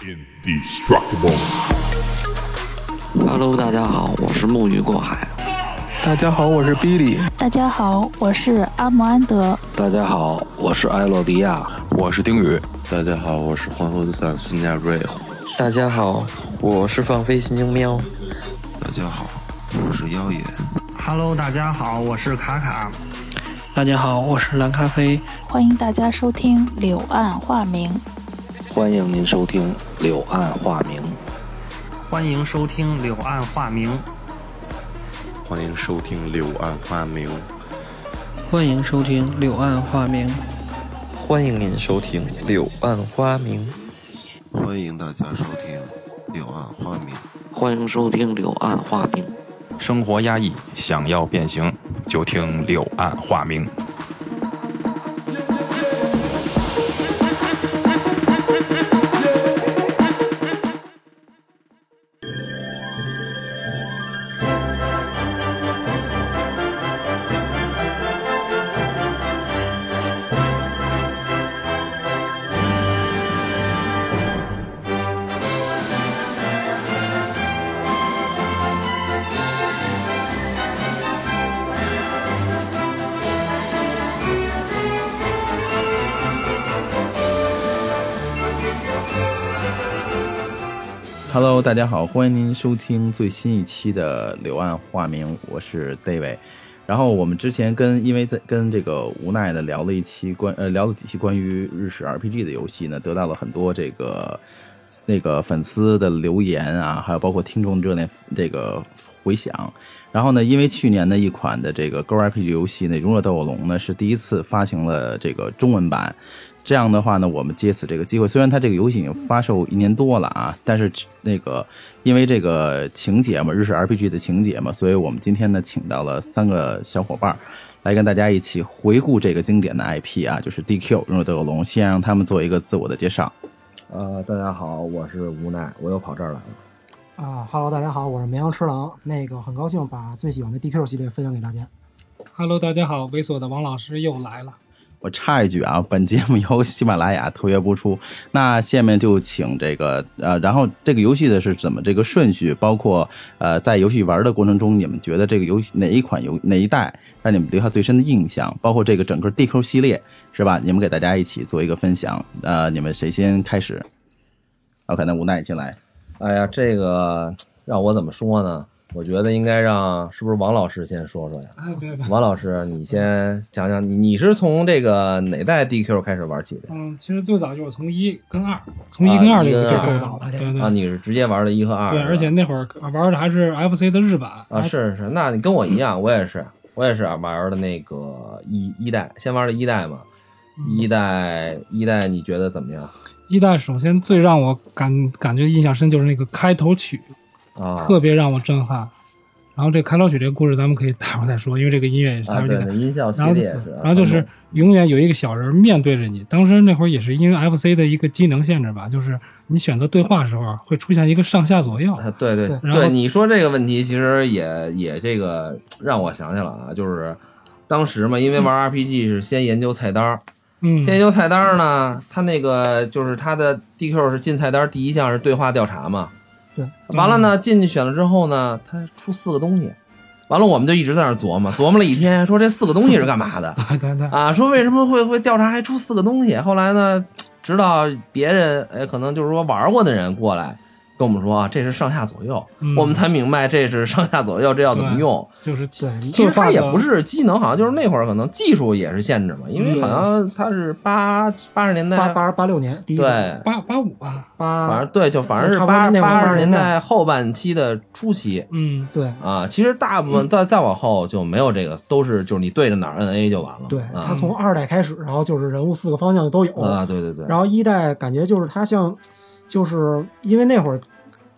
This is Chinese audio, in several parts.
Indestructible。Hello，大家好，我是木鱼过海。大家好，我是 Billy。大家好，我是阿姆安德。大家好，我是艾洛迪亚。我是丁宇。大家好，我是黄河的萨克斯加瑞。大家好，我是放飞心情喵。大家好，我是妖爷。Hello，大家好，我是卡卡。大家好，我是蓝咖啡。欢迎大家收听《柳暗花明》。欢迎您收听《柳暗花明》。欢迎收听《柳暗花明》。欢迎收听《柳暗花明》。欢迎收听《柳暗花明》。欢迎您收听《柳暗花明》。欢迎大家收听《柳暗花明》。欢迎收听《柳暗花明》。生活压抑，想要变形，就听《柳暗花明》。大家好，欢迎您收听最新一期的《柳暗花明》，我是 David。然后我们之前跟因为在跟这个无奈的聊了一期关呃聊了几期关于日式 RPG 的游戏呢，得到了很多这个那个粉丝的留言啊，还有包括听众热烈这个回响。然后呢，因为去年的一款的这个 Go RPG 游戏呢，《勇者斗恶龙》呢是第一次发行了这个中文版。这样的话呢，我们借此这个机会，虽然它这个游戏已经发售一年多了啊，但是那个因为这个情节嘛，日式 RPG 的情节嘛，所以我们今天呢，请到了三个小伙伴来跟大家一起回顾这个经典的 IP 啊，就是 DQ 勇者斗恶龙，先让他们做一个自我的介绍。呃，大家好，我是无奈，我又跑这儿来了。啊哈喽，大家好，我是绵羊吃狼。那个很高兴把最喜欢的 DQ 系列分享给大家。Hello，大家好，猥琐的王老师又来了。我插一句啊，本节目由喜马拉雅特约播出。那下面就请这个呃，然后这个游戏的是怎么这个顺序，包括呃，在游戏玩的过程中，你们觉得这个游戏哪一款游哪一代让你们留下最深的印象？包括这个整个 DQ 系列是吧？你们给大家一起做一个分享。呃，你们谁先开始？OK，那无奈进来。哎呀，这个让我怎么说呢？我觉得应该让是不是王老师先说说呀？哎，别别，王老师，你先讲讲你你是从这个哪代 DQ 开始玩起的？嗯，其实最早就是从一跟二，从一跟二这个就够早了，对对啊，你是直接玩的一和二？对，而且那会儿玩的还是 FC 的日版啊，是是，那你跟我一样，我也是，我也是玩的那个一一代，先玩的一代嘛，一代一代你觉得怎么样？一代首先最让我感感觉印象深就是那个开头曲。啊，特别让我震撼。然后这开头曲这个故事咱们可以待会儿再说，因为这个音乐也是啊，对，音效系列是。然后就是永远有一个小人面对着你。当时那会儿也是因为 FC 的一个机能限制吧，就是你选择对话时候会出现一个上下左右。啊、对对对，你说这个问题其实也也这个让我想起了啊，就是当时嘛，因为玩 RPG 是先研究菜单。嗯，先研究菜单呢，它那个就是它的 DQ 是进菜单第一项是对话调查嘛。对，完了呢，进去选了之后呢，他出四个东西，完了我们就一直在那琢磨，琢磨了一天，说这四个东西是干嘛的？对对对，啊，说为什么会会调查还出四个东西？后来呢，直到别人哎，可能就是说玩过的人过来跟我们说啊，这是上下左右，嗯、我们才明白这是上下左右，这要怎么用？就是对，其实它也不是机能，好像就是那会儿可能技术也是限制嘛，因为好像它是八八十年代，八八八六年，对，八八五吧，八，反正对，就反正是八八十年代后半期的初期，嗯，对啊，其实大部分再再往后就没有这个，都是就是你对着哪儿摁 A 就完了。对，啊它从二代开始，然后就是人物四个方向都有啊，对对对。然后一代感觉就是它像，就是因为那会儿。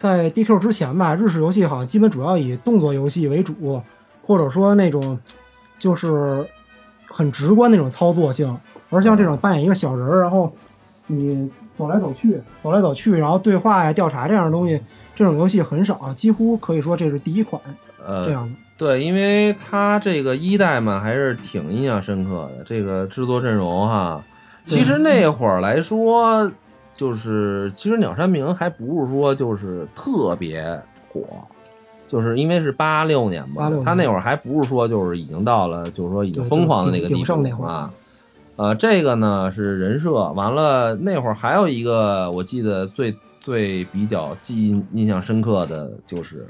在 DQ 之前吧，日式游戏好像基本主要以动作游戏为主，或者说那种就是很直观那种操作性。而像这种扮演一个小人儿，然后你走来走去，走来走去，然后对话呀、调查这样的东西，这种游戏很少，几乎可以说这是第一款呃这样的。对，因为它这个一代嘛，还是挺印象深刻的。这个制作阵容哈，其实那会儿来说。就是其实鸟山明还不是说就是特别火，就是因为是八六年嘛年他那会儿还不是说就是已经到了就是说已经疯狂的那个地步啊。呃，这个呢是人设，完了那会儿还有一个我记得最最比较记忆印象深刻的就是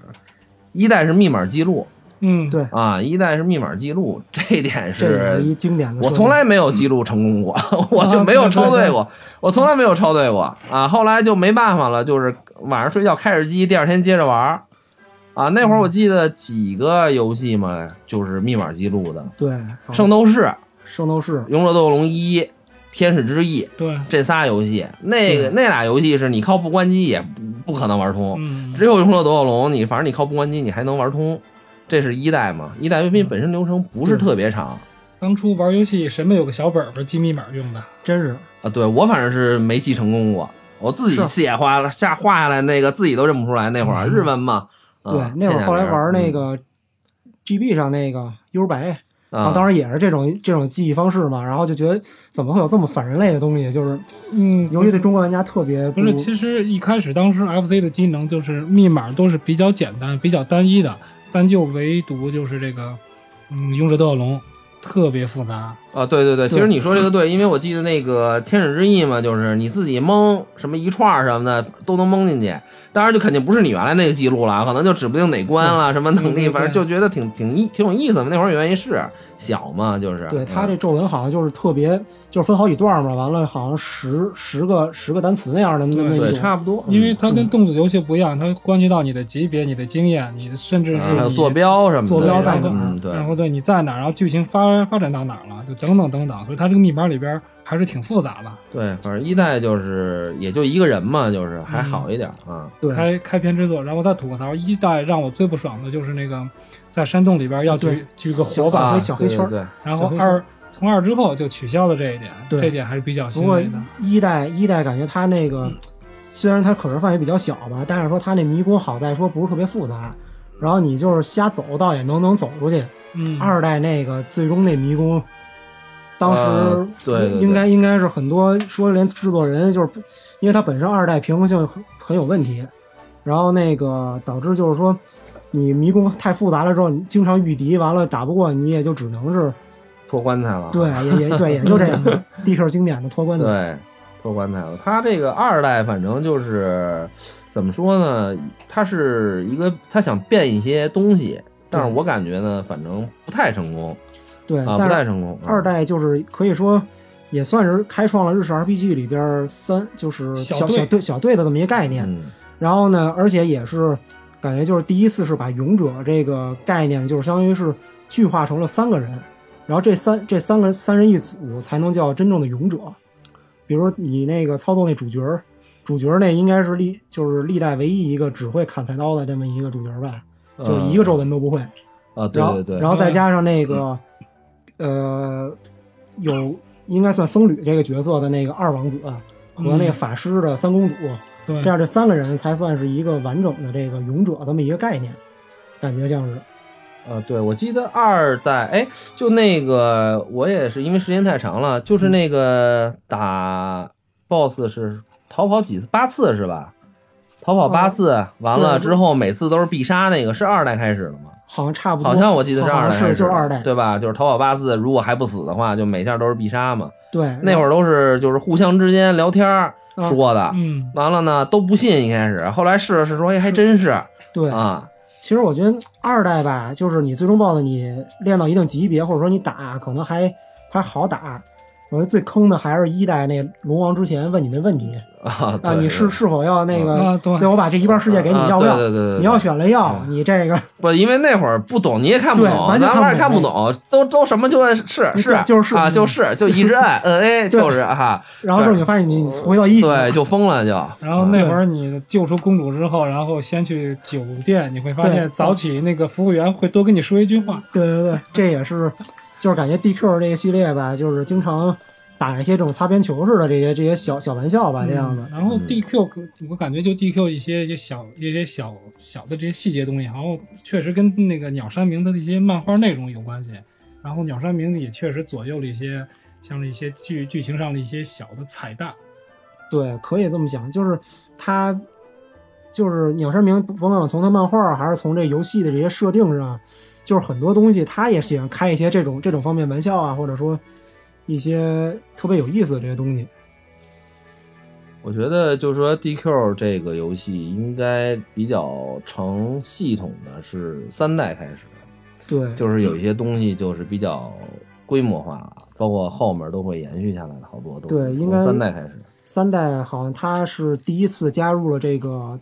一代是密码记录嗯，对，啊，一代是密码记录，这一点是是一经典的。我从来没有记录成功过，我就没有抄对过，我从来没有抄对过啊。后来就没办法了，就是晚上睡觉开着机，第二天接着玩儿啊。那会儿我记得几个游戏嘛，就是密码记录的，对《圣斗士》《圣斗士勇者斗恶龙一》《天使之翼》对，这仨游戏，那个那俩游戏是你靠不关机也不不可能玩通，嗯，只有勇者斗恶龙，你反正你靠不关机你还能玩通。这是一代嘛，一代 VP 本身流程不是特别长。当初玩游戏谁没有个小本本记密码用的？真是啊，对我反正是没记成功过，我自己写画了下画下来那个自己都认不出来。那会儿、日文嘛，啊对，那会儿后来玩那，个 GB 上那个 U 白，嗯啊，当然也是这种这种记忆方式嘛，然后就觉得怎么会有这么反人类的东西，就是嗯，尤其对中国玩家特别不是，其实一开始当时 FC 的机能就是密码都是比较简单、比较单一的，但就唯独就是这个，嗯，勇者斗恶龙特别复杂。啊，对对对，其实你说这个对，因为我记得那个天使之翼嘛，就是你自己蒙什么一串儿什么的都能蒙进去，当然就肯定不是你原来那个记录了，可能就指不定哪关了，什么能力，反正就觉得挺挺意挺有意思的。那会儿也愿意试，小嘛就是。对他嗯这皱纹好像就是特别，就是分好几段嘛，完了好像十十个十个单词那样的那那对一种。差不多，因为它跟动作游戏不一样，它关系到你的级别、你的经验、你甚至是你啊还有坐标什么的，坐标在哪儿嗯，对，然后对你在哪儿，然后剧情发发展到哪儿了，就等等等等，所以它这个密码里边还是挺复杂的。对，反正一代就是也就一个人嘛，就是还嗯好一点啊。对。开开篇之作，然后再吐个槽，一代让我最不爽的就是那个在山洞里边要举举个小火把，黑小黑圈对对对。然后二从二之后就取消了这一点，对这点还是比较不过欣慰的。一代一代感觉它那个虽然它可视范围比较小吧，但是说它那迷宫好在说不是特别复杂，然后你就是瞎走倒也能能走出去。嗯，二代那个最终那迷宫，当时、呃对对对应该应该是很多说连制作人就是因为它本身二代平衡性很很有问题，然后那个导致就是说你迷宫太复杂了之后，你经常遇敌，完了打不过你也就只能是脱棺材了。对也也对也就这样，DQ 经典的脱棺材。对，脱棺材了。他这个二代反正就是怎么说呢？他是一个他想变一些东西，但是我感觉呢，反正不太成功对，啊，不太成功。啊二代就是可以说也算是开创了日式 RPG 里边三就是小队小小队小队的这么一个概念。嗯然后呢，而且也是感觉就是第一次是把勇者这个概念，就是相当于是具化成了三个人，然后这三这三个三人一组才能叫真正的勇者。比如你那个操作那主角，主角那应该是历就是历代唯一一个只会砍菜刀的这么一个主角吧，就一个皱纹都不会。啊，对然后对对，然后再加上那个呃有应该算僧侣这个角色的那个二王子和那个法师的三公主。对这样这三个人才算是一个完整的这个勇者这么一个概念，感觉像是呃，对，我记得二代，哎，就那个我也是因为时间太长了，就是那个打 BOSS 是逃跑几次八次是吧？逃跑八次，完了之后每次都是必杀，那个是二代开始的吗？好像差不多，好像我记得是二代开始的，就是二代，对吧？就是逃跑八次，如果还不死的话，就每下都是必杀嘛。对，那会儿都是就是互相之间聊天说的，嗯，完了呢都不信一开始，后来试了试说，哎，还真是对啊，其实我觉得二代吧，就是你最终 BOSS 你练到一定级别，或者说你打可能还还好打。我觉得最坑的还是一代那龙王之前问你那问题啊，啊，你是是否要那个？啊对我把这一半世界给你，啊要不要？对对对对对你要选了要，你这个不，因为那会儿不懂，你也看不懂，完全咱玩也看看不不懂，都都什么就按是是啊，就是啊就是就一直按摁 A 就是哈，然后之后你发现你回到一级对，就疯了就。然后那会儿你救出公主之后，然后先去酒店，你会发现早起那个服务员会多跟你说一句话。对对对，这也是，就是感觉 DQ 这个系列吧，就是经常打一些这种擦边球似的这些这些小小玩笑吧，这样的。嗯然后 DQ，我感觉就 DQ 一些一些小一些小小的这些细节东西，然后确实跟那个鸟山明的一些漫画内容有关系。然后鸟山明也确实左右了一些像是一些剧剧情上的一些小的彩蛋。对，可以这么想，就是他，就是鸟山明，甭管从他漫画还是从这游戏的这些设定上，就是很多东西他也喜欢开一些这种这种方面玩笑啊，或者说一些特别有意思的这些东西。我觉得就是说 DQ 这个游戏应该比较成系统的是三代开始，对，就是有一些东西就是比较规模化了，包括后面都会延续下来的好多东西。对，应该从三代开始。三代好像他是第一次加入了这个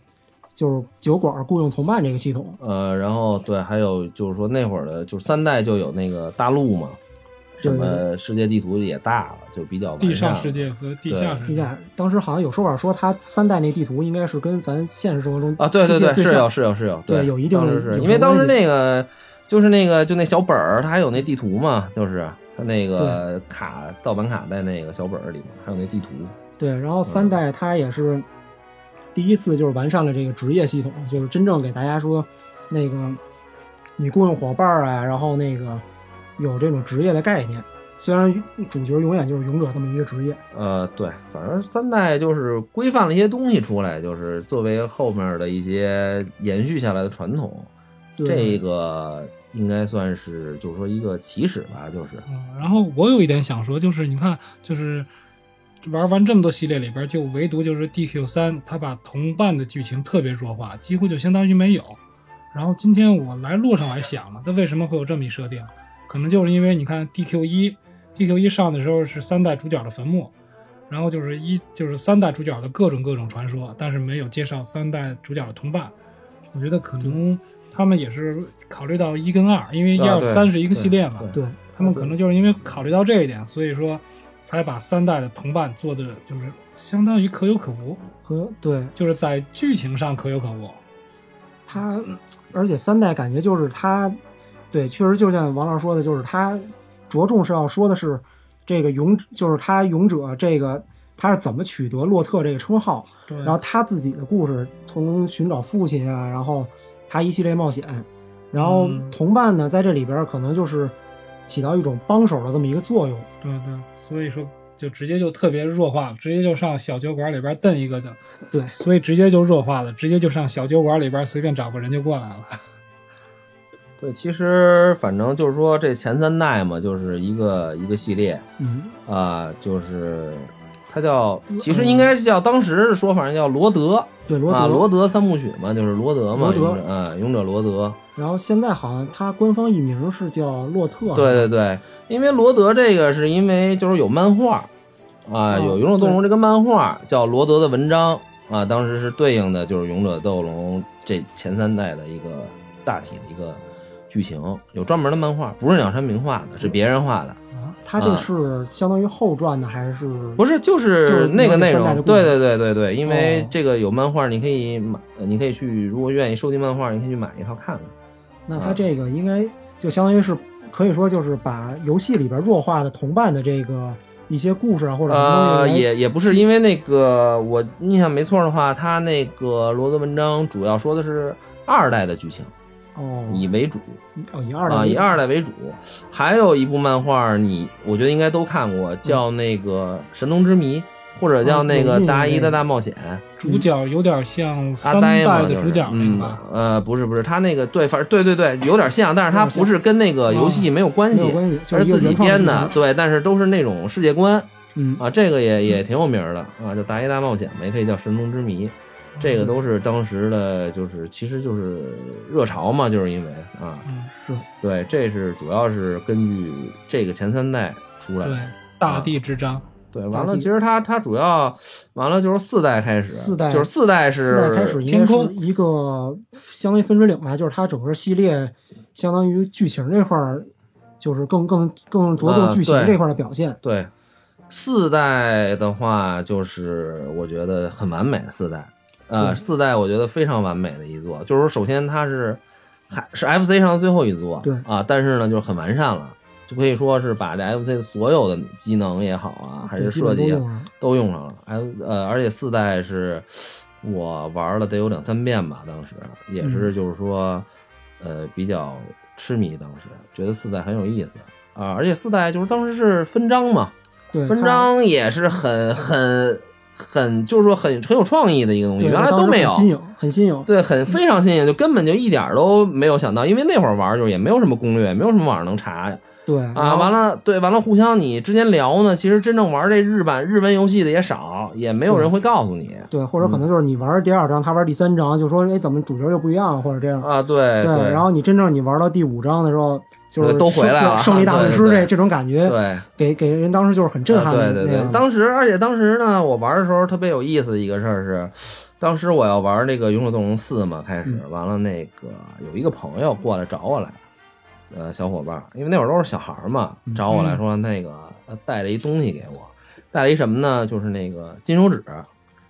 就是酒馆雇佣同伴这个系统。呃，然后对，还有就是说那会儿的，就是三代就有那个大陆嘛，什对对么世界地图也大了，就比较完地善了上世界和地下世界。地下，当时好像有说法说它三代那地图应该是跟咱现实生活中啊，对对对，是有是有是有，对有一定的是因为当时那个就是那个就那小本儿，它还有那地图嘛，就是它那个卡盗版卡在那个小本儿里面，还有那地图。对，然后三代它也是第一次就是完善了这个职业系统，就是真正给大家说那个你雇佣伙伴儿啊，然后那个有这种职业的概念。虽然主角永远就是勇者这么一个职业，呃，对，反正三代就是规范了一些东西出来，就是作为后面的一些延续下来的传统。这个应该算是就是说一个起始吧，就是。嗯，然后我有一点想说，就是你看，就是玩完这么多系列里边，就唯独就是 DQ 三，他把同伴的剧情特别弱化，几乎就相当于没有。然后今天我来路上我还想了，他为什么会有这么一设定？可能就是因为你看 DQ 一，DQ 一上的时候是三代主角的坟墓，然后就是一就是三代主角的各种各种传说，但是没有介绍三代主角的同伴。我觉得可能他们也是考虑到一跟二，因为一二三是一个系列嘛，对他们可能就是因为考虑到这一点，所以说才把三代的同伴做的就是相当于可有可无，和对就是在剧情上可有可无。他，而且三代感觉就是它，对，确实就像王老师说的，就是他着重是要说的是这个勇，就是他勇者这个他是怎么取得洛特这个称号，然后他自己的故事，从寻找父亲啊，然后他一系列冒险，然后嗯同伴呢在这里边可能就是起到一种帮手的这么一个作用。对对，所以说就直接就特别弱化了，直接就上小酒馆里边蹬一个就，对，所以直接就弱化了，直接就上小酒馆里边随便找个人就过来了。对，其实反正就是说这前三代嘛，就是一个一个系列嗯，啊、就是它叫，其实应该是叫当时说法叫罗德，对罗德啊，罗德三部曲嘛，就是罗德嘛，罗德勇者啊，勇者罗德。然后现在好像它官方译名是叫洛特，对对对，因为罗德这个是因为就是有漫画啊，哦有勇者斗龙这个漫画叫罗德的文章啊，当时是对应的就是勇者斗龙这前三代的一个大体的一个剧情，有专门的漫画，不是鸟山明画的，是别人画的啊。他这是相当于后传的还是不是，就就是那个内容。对对对对对，因为哦这个有漫画，你可以买，呃你可以去，如果愿意收集漫画，你可以去买一套看看。那他这个应该就相当于是可以说就是把游戏里边弱化的同伴的这个一些故事啊或者什么东呃，也也不是，因为那个我印象没错的话，他那个罗德文章主要说的是二代的剧情，哦以为主哦以二代啊，以二代为主。还有一部漫画，你我觉得应该都看过，叫那个《神农之谜》，或者叫那个《哦有印象达伊的大冒险》。主角有点像阿三呆嘛，代就是的主角那个嗯吧？呃，不是不是，他那个对，反正对对对，有点像，但是他不是跟那个游戏没有关系，没有关系就而是自己编的，对，但是都是那种世界观嗯啊，这个也也挺有名的啊，叫《达伊大冒险》嘛，也可以叫《神农之谜》，这个都是当时的，就是其实就是热潮嘛，就是因为啊，嗯，是对，这是主要是根据这个前三代出来的对，大地之章。对，完了，其实它它主要完了就是四代开始，四代就是四代是四代开始应该是一个相当于分水岭吧，就是它整个系列相当于剧情这块儿就是更更更着重剧情这块儿的表现。对，四代的话，就是我觉得很完美。四代，呃，四代我觉得非常完美的一座，就是说，首先它是还是 FC 上的最后一座，对啊，但是呢，就是很完善了，就可以说是把这 FC 所有的机能也好啊，还是设计啊都用上了。F 呃，而且四代是我玩了得有两三遍吧，当时也是嗯就是说，呃，比较痴迷，当时觉得四代很有意思啊，而且四代就是当时是分章嘛。对，分章也是很很很就是说很很有创意的一个东西，原来都没有很。新颖，很新颖。对，很非常新颖，就根本就一点都没有想到，因为那会儿玩就是也没有什么攻略，没有什么网上能查对啊。完了，对，完了，互相你之间聊呢，其实真正玩这日版日文游戏的也少，也没有人会告诉你对，或者可能就是你玩第二章，他玩第三章，就说哎，怎么主角又不一样，或者这样。啊。对对，然后你真正你玩到第五章的时候，就是都回来了胜胜利大本师这这种感觉，对。给给人当时就是很震撼对对对，当时而且当时呢，我玩的时候特别有意思的一个事儿是，当时我要玩那个《勇者斗龙四》嘛，开始完了那个有一个朋友过来找我来，呃，小伙伴儿，因为那会儿都是小孩儿嘛，找我来说那个呃带了一东西给我，带了一什么呢？就是那个金手指，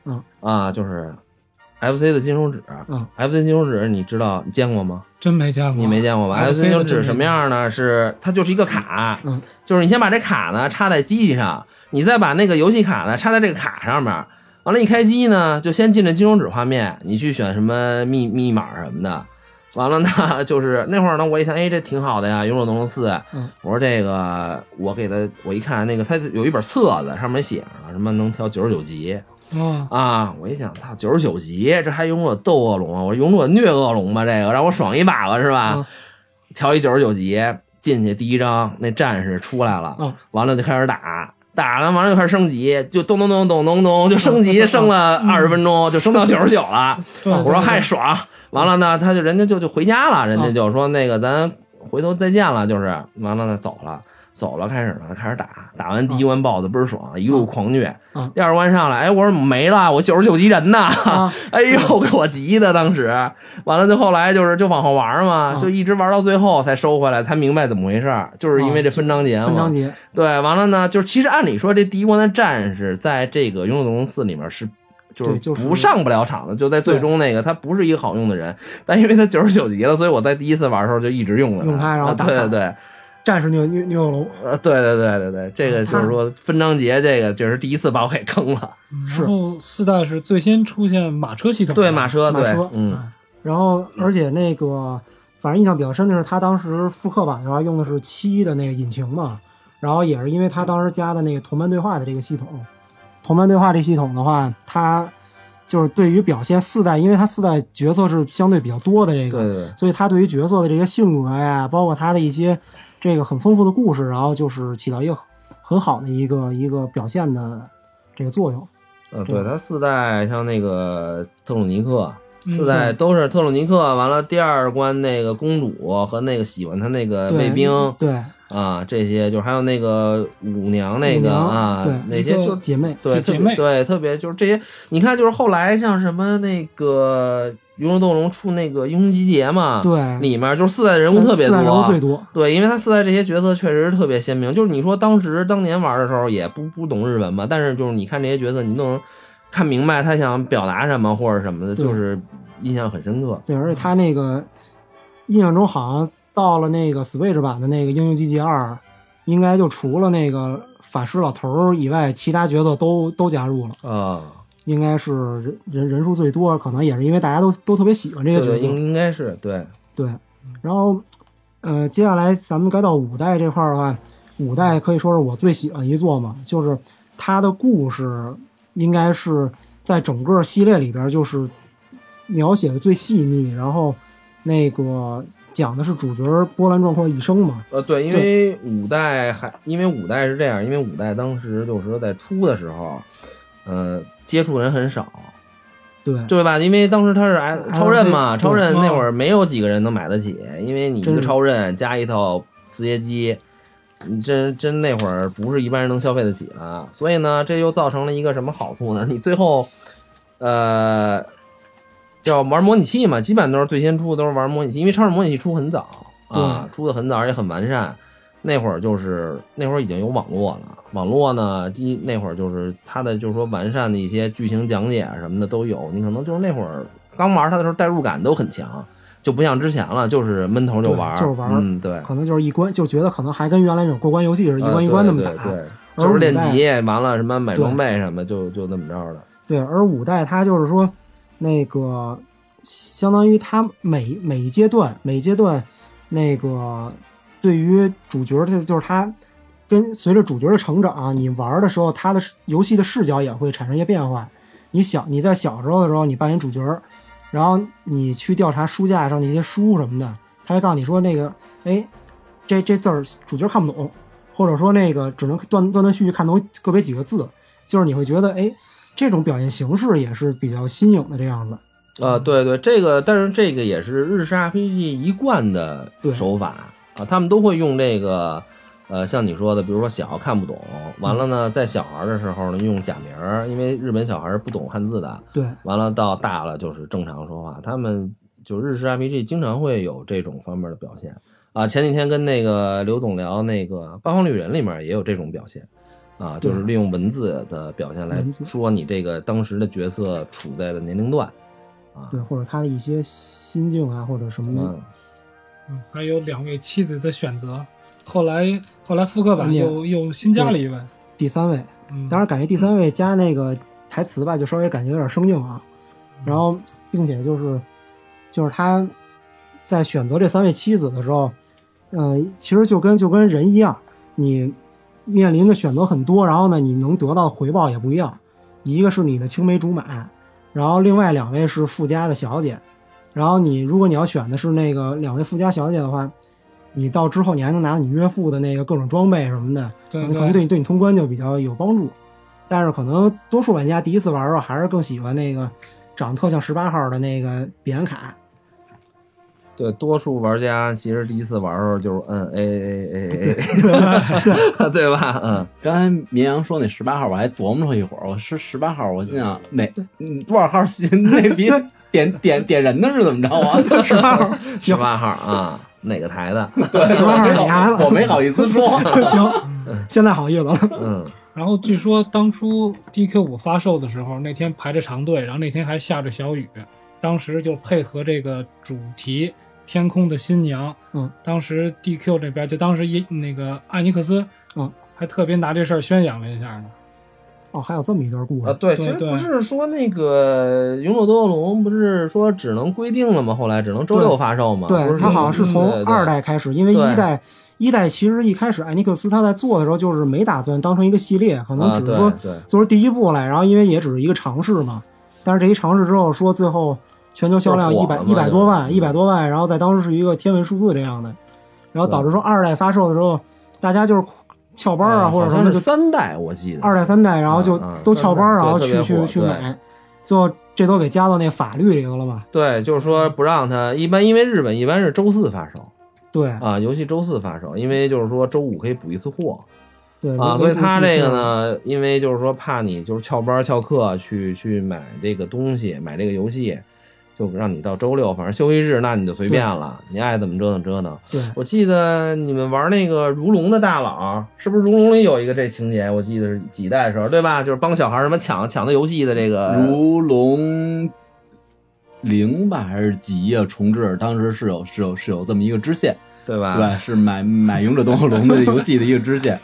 嗯啊，就是 FC 的金手指，嗯，FC 金手指你知道你见过吗？真没见过，你没见过吧 FC？FC 金手指什么样呢？是它就是一个卡，嗯，就是你先把这卡呢插在机器上，你再把那个游戏卡呢插在这个卡上面，完了，一开机呢就先进这金手指画面，你去选什么密密码什么的。完了呢，就是那会儿呢，我一想，哎，这挺好的呀，《勇者斗龙四》。嗯我说这个，我给他，我一看那个，他有一本册子，上面写着什么能调九十九级啊啊！我一想，操，九十九级，这还勇者斗恶龙啊？我说勇者虐恶龙吧，这个让我爽一把吧，是吧？嗯调一九十九级进去，第一章那战士出来了，嗯完了就开始打，打了完了就开始升级，就咚咚咚咚咚咚就升级，升了二十分钟，就升到九十九了。我说嗨爽，完了呢，他就人家就就回家了，人家就说那个咱回头再见了，就是完了呢走了。走了，开始了，开始打，打完第一关 BOSS 倍儿爽，一路狂虐。嗯第二关上来，哎，我说没了？我九十九级人呢？啊 哎呦，给我急的，当时完了，就后来就是就往后玩嘛，嗯就一直玩到最后才收回来，才明白怎么回事儿，就是因为这分章节嘛。分章节，对，完了呢，就是其实按理说这第一关的战士在这个《勇者斗龙四》里面是。就就不上不了场的，就在最终那个他不是一个好用的人，但因为他九十九级了，所以我在第一次玩的时候就一直用了用它然后啊打对对对，战士虐虐虐龙，呃，对对对对对，这个就是说分章节，这个就是第一次把我给坑了。是然后四代是最先出现马车系统，对马车，对马车，嗯，然后而且那个反正印象比较深的是，他当时复刻版的话用的是七的那个引擎嘛，然后也是因为他当时加的那个同伴对话的这个系统，同伴对话这系统的话，它就是对于表现四代，因为它四代角色是相对比较多的这个，对对对所以它对于角色的这些性格呀，包括它的一些这个很丰富的故事，然后就是起到一个很好的一个一个表现的这个作用。呃，对，它四代像那个特鲁尼克，嗯四代都是特鲁尼克，完了第二关那个公主和那个喜欢他那个卫兵，对啊，这些就还有那个舞娘那个娘啊对，那些就姐妹对姐妹对，特别就是这些，你看就是后来像什么那个《勇者斗龙》出那个英雄集结嘛，对里面就是四代的人物特别四代人物多，最多。对，因为他四代这些角色确实特别鲜明，就是你说当时当年玩的时候也不不懂日文嘛，但是就是你看这些角色，你都能看明白他想表达什么或者什么的，就是印象很深刻。对，而且他那个印象中好像到了那个 Switch 版的那个《英雄集结二》，应该就除了那个法师老头儿以外，其他角色都都加入了，啊，应该是人人人数最多，可能也是因为大家都都特别喜欢这对对，个角色。应应该是对，对，然后呃，接下来咱们该到五代这块儿的话，五代可以说是我最喜欢的一座嘛，就是它的故事应该是在整个系列里边儿就是描写的最细腻，然后那个讲的是主角波澜壮阔的一生嘛。呃对，因为五代还因为五代是这样，因为五代当时就是说在出的时候，呃，接触人很少。对对吧？因为当时他是 S 超任嘛，超任那会儿没有几个人能买得起，因为你一个超任加一套磁碟机，你真真那会儿不是一般人能消费得起了。所以呢，这又造成了一个什么好处呢？你最后，呃，要玩模拟器嘛，基本上都是最先出的都是玩模拟器，因为超市模拟器出很早啊，出的很早，而且很完善。那会儿就是那会儿已经有网络了，网络呢，一那会儿就是它的就是说完善的一些剧情讲解啊什么的都有，你可能就是那会儿刚玩它的时候代入感都很强，就不像之前了，就是闷头就玩，就是玩嗯，对，可能就是一关，就觉得可能还跟原来那种过关游戏似的，一关一关那么打。呃对对对就是练级，完了什么买装备什么，就就那么着的。对，而五代它就是说，那个相当于它每每一阶段，每一阶段那个对于主角的就是他跟随着主角的成长，你玩的时候，他的游戏的视角也会产生一些变化。你小你在小时候的时候，你扮演主角，然后你去调查书架上那些书什么的，他会告诉你说那个，哎，这这字儿主角看不懂，或者说那个只能断断断续续看懂个别几个字，就是你会觉得，哎，这种表现形式也是比较新颖的这样子。呃，对对，这个，但是这个也是日式 RPG 一贯的手法啊，他们都会用这个，呃，像你说的，比如说小看不懂，完了呢，在小孩的时候呢，用假名儿，因为日本小孩是不懂汉字的，对，完了到大了就是正常说话，他们就日式 RPG 经常会有这种方面的表现。啊。前几天跟那个刘总聊那个《八方旅人》里面也有这种表现啊，就是利用文字的表现来说你这个当时的角色处在的年龄段啊。对，或者他的一些心境啊，或者什么的。还有两位妻子的选择。后来后来复刻版又又新加了一位，第三位，嗯，当然感觉第三位加那个台词吧，就稍微感觉有点生硬啊。然后，并且就是就是他在选择这三位妻子的时候，嗯、其实就跟就跟人一样，你面临的选择很多，然后呢，你能得到的回报也不一样。一个是你的青梅竹马，然后另外两位是富家的小姐。然后你如果你要选的是那个两位富家小姐的话，你到之后你还能拿你岳父的那个各种装备什么的，对可能对你对你通关就比较有帮助。但是可能多数玩家第一次玩的时候还是更喜欢那个长得特像十八号的那个比安卡。对，多数玩家其实第一次玩的时候就是摁 A A A A A，对吧？嗯，刚才绵阳说那十八号，我还琢磨了一会儿，我是十八号，我心想哪嗯多少号那比点点点人的是怎么着啊？十八号，十八号啊，哪个台的？对，十八号你孩子，我没好意思说。行，现在好意思了。嗯，然后据说当初 DQ 五发售的时候，那天排着长队，然后那天还下着小雨，当时就配合这个主题“天空的新娘”，嗯，当时 DQ 这边就当时一那个艾尼克斯，嗯，还特别拿这事儿宣扬了一下呢。哦，还有这么一段故事啊，对，其实不是说那个《勇者斗恶龙》不是说只能规定了吗？后来只能周六发售吗？对，是它好像是从二代开始，因为一代一代其实一开始艾尼克斯他在做的时候就是没打算当成一个系列，可能啊只是说做出第一部来，然后因为也只是一个尝试嘛。但是这一尝试之后，说最后全球销量一百一百多万，一百多万，然后在当时是一个天文数字这样的，然后导致说二代发售的时候，大家就是翘班啊或者什么就是三代，我记得。二代三代，然后就都翘班，然后去去去买，最后这都给加到那法律里头了吧。对，就是说不让它一般，因为日本一般是周四发售对啊，游戏周四发售，因为就是说周五可以补一次货对啊，所以他这个呢，因为就是说怕你就是翘班翘课去去买这个东西，买这个游戏，就让你到周六，反正休息日那你就随便了，你爱怎么折腾折腾。对我记得你们玩那个如龙的大佬，是不是如龙里有一个这情节？我记得是几代的时候，对吧？就是帮小孩什么抢抢的游戏的这个如龙零吧还是几呀？重置当时是有是有是有这么一个支线，对吧？对，是买买勇者斗恶龙的游戏的一个支线。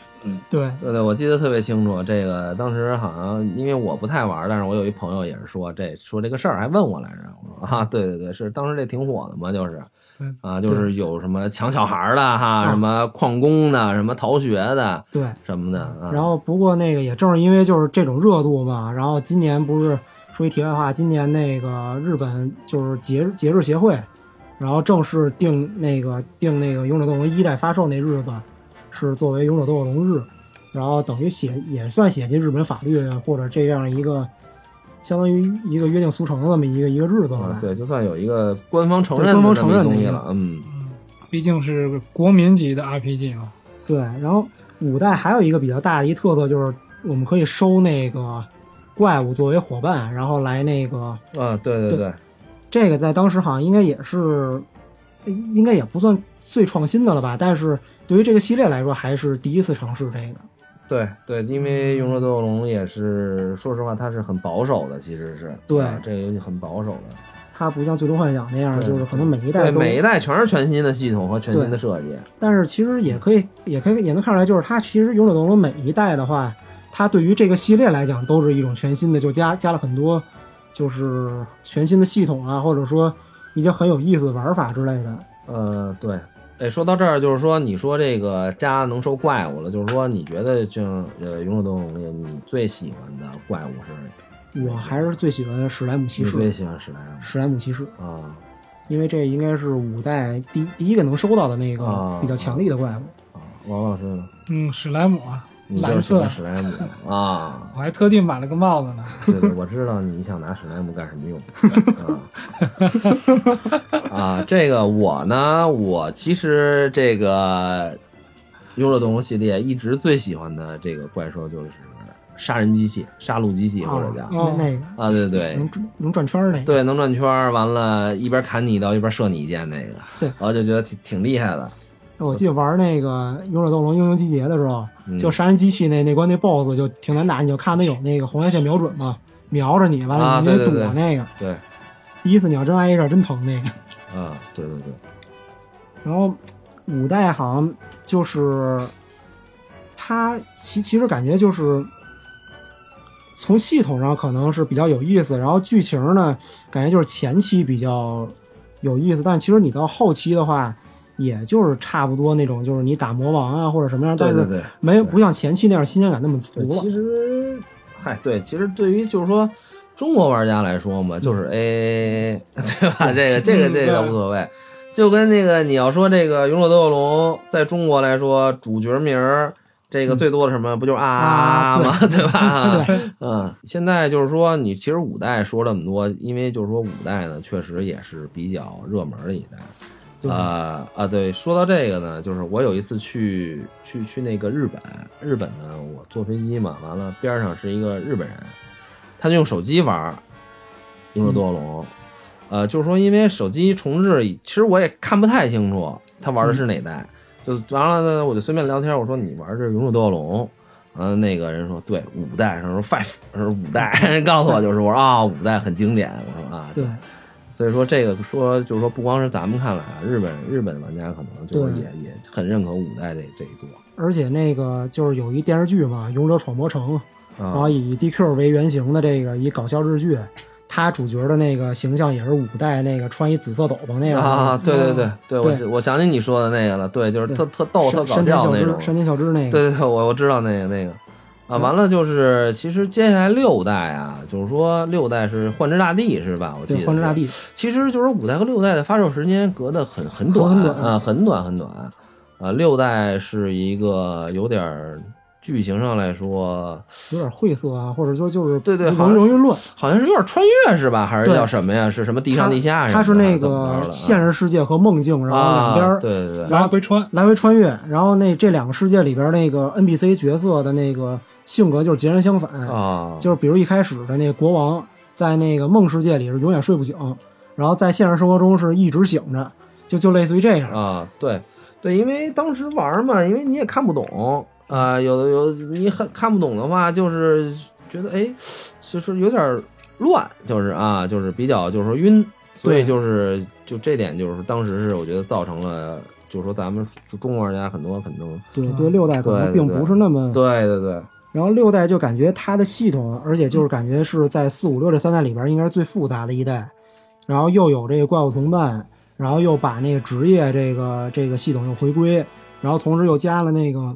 对对对，我记得特别清楚。这个当时好像因为我不太玩，但是我有一朋友也是说这说这个事儿，还问我来着。我说啊，对对对，是当时这挺火的嘛，就是嗯啊，就是有什么抢小孩的哈，什么矿工的，什么逃学的，对什么的啊。然后不过那个也正是因为就是这种热度嘛，然后今年不是说一题外话，今年那个日本就是节日节日协会，然后正式定那个定那个《勇者斗恶龙》一代发售那日子是作为《勇者斗恶龙》日，然后等于写也算写进日本法律或者这样一个相当于一个约定俗成的这么一个一个日子了吧。啊对，就算有一个官方承认的这么一官方承认的东西了，嗯，毕竟是国民级的 RPG 嘛。对，然后五代还有一个比较大的一特色就是我们可以收那个怪物作为伙伴，然后来那个啊，对对对对，这个在当时好像应该也是，应该也不算最创新的了吧？但是对于这个系列来说，还是第一次尝试这个。对对，因为《勇者斗恶龙》也是，说实话，它是很保守的，其实是对啊这个游戏很保守的。它不像《最终幻想》那样，就是可能每一代对每一代全是全新的系统和全新的设计。但是其实也可以，也可以也能看出来，就是它其实《勇者斗恶龙》每一代的话，它对于这个系列来讲都是一种全新的，就加加了很多就是全新的系统啊，或者说一些很有意思的玩法之类的。呃，对，哎，说到这儿，就是说，你说这个家能收怪物了，就是说，你觉得就呃《勇者斗恶龙》里你最喜欢的怪物是？我还是最喜欢史莱姆骑士。最喜欢史莱姆。史莱姆骑士啊，因为这应该是五代第第一个能收到的那个比较强力的怪物。啊，王老师呢？嗯，史莱姆啊，蓝色。史莱姆啊，我还特地买了个帽子呢。对对，我知道你想拿史莱姆干什么用？啊？啊，这个我呢，我其实这个《勇者斗龙》系列一直最喜欢的这个怪兽就是杀人机器、杀戮机器或者叫那个。啊，对对，能能转圈那个，对，能转圈，完了，一边砍你一刀，一边射你一箭那个，对，我就觉得挺挺厉害的。我记得玩那个《勇者斗龙：英雄集结》的时候，就杀人机器那那关那 BOSS 就挺难打，你就看他有那个红外线瞄准嘛，瞄着你，完了你得躲那个。对，第一次你要真挨一下，真疼那个。啊，对对对。然后五代好像就是他其其实感觉就是从系统上可能是比较有意思，然后剧情呢感觉就是前期比较有意思，但其实你到后期的话。也就是差不多那种，就是你打魔王啊或者什么样，但是没不像前期那样新鲜感那么足了。其实，嗨，对，其实对于就是说中国玩家来说嘛，就是 A，对吧？这个这个这个无所谓。就跟那个你要说这个《勇者斗恶龙》在中国来说，主角名儿这个最多的什么不就是啊吗？对吧？嗯，现在就是说你其实五代说这么多，因为就是说五代呢确实也是比较热门的一代。啊啊，对，说到这个呢，就是我有一次去去去那个日本，日本呢，我坐飞机嘛，完了边上是一个日本人，他就用手机玩《勇者斗恶龙》，呃，就是说因为手机重置，其实我也看不太清楚他玩的是哪代，就完了呢，我就随便聊天，我说你玩的是《勇者斗恶龙》，嗯，那个人说对五代，他说 five，他说五代，人告诉我就是我说啊五代很经典，我说啊对。所以说这个说就是说，不光是咱们看来啊，日本日本玩家可能就是也也很认可五代这这一座。而且那个就是有一电视剧嘛，《勇者闯魔城》，然后以 DQ 为原型的这个一搞笑日剧，他主角的那个形象也是五代那个穿一紫色斗篷那个啊，对对对对，我我想起你说的那个了，对，就是特特逗特搞笑那种，山田小之那个，对对对，我我知道那个那个。啊，完了就是，其实接下来六代啊，就是说六代是幻之大地是吧？我记得幻之大地，其实就是五代和六代的发售时间隔得很很短啊，很短很短啊。六代是一个有点剧情上来说有点晦涩啊，或者说就是对对，容容易乱，好像是有点穿越是吧？还是叫什么呀？是什么地上地下？它是那个现实世界和梦境，然后两边对对对，来回穿来回穿越，然后那这两个世界里边那个 NPC 角色的那个。性格就是截然相反啊，就是比如一开始的那个国王，在那个梦世界里是永远睡不醒，然后在现实生活中是一直醒着，就就类似于这样啊。对对，因为当时玩嘛，因为你也看不懂啊，有的有你很看不懂的话，就是觉得哎，就是有点乱，就是啊，就是比较就是说晕，所以就是就这点就是当时是我觉得造成了，就是说咱们中国玩家很多可能对对六代可能并不是那么对对对。然后六代就感觉它的系统，而且就是感觉是在四五六这三代里边应该是最复杂的一代，然后又有这个怪物同伴，然后又把那个职业这个这个系统又回归，然后同时又加了那个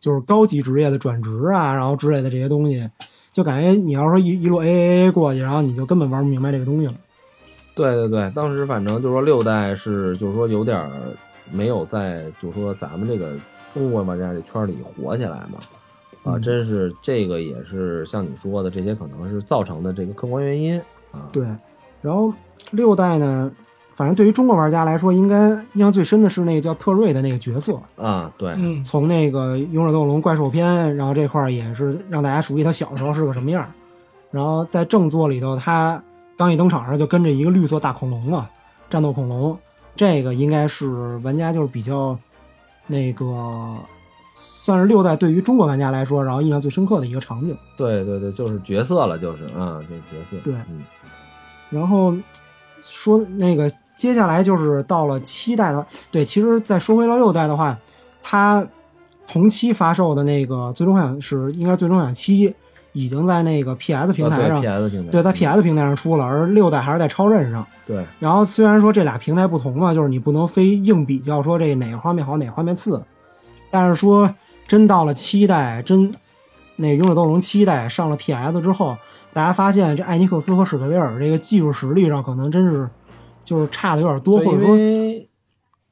就是高级职业的转职啊，然后之类的这些东西，就感觉你要说一一路 A A A 过去，然后你就根本玩不明白这个东西了。对对对，当时反正就是说六代是就是说有点没有在就是说咱们这个中国玩家这圈里火起来嘛。啊，真是这个也是像你说的，这些可能是造成的这个客观原因啊。对，然后六代呢，反正对于中国玩家来说，应该印象最深的是那个叫特瑞的那个角色啊。对，从那个《勇者斗恶龙》怪兽篇，然后这块也是让大家熟悉他小时候是个什么样。然后在正作里头，他刚一登场上就跟着一个绿色大恐龙了，战斗恐龙，这个应该是玩家就是比较那个。算是六代对于中国玩家来说，然后印象最深刻的一个场景。对对对，就是角色了，就是嗯，就是角色。对，嗯然后说那个接下来就是到了七代的，对，其实再说回到六代的话，它同期发售的那个《最终幻想》是应该《最终幻想七》，已经在那个 PS 平台上，PS 平台对，在 PS 平台上出了，而六代还是在超任上。对，然后虽然说这俩平台不同嘛，就是你不能非硬比较说这哪个画面好哪个画面次，但是说真到了七代，真那《勇者斗龙》七代上了 PS 之后，大家发现这艾尼克斯和史克威尔这个技术实力上可能真是就是差的有点多，或者说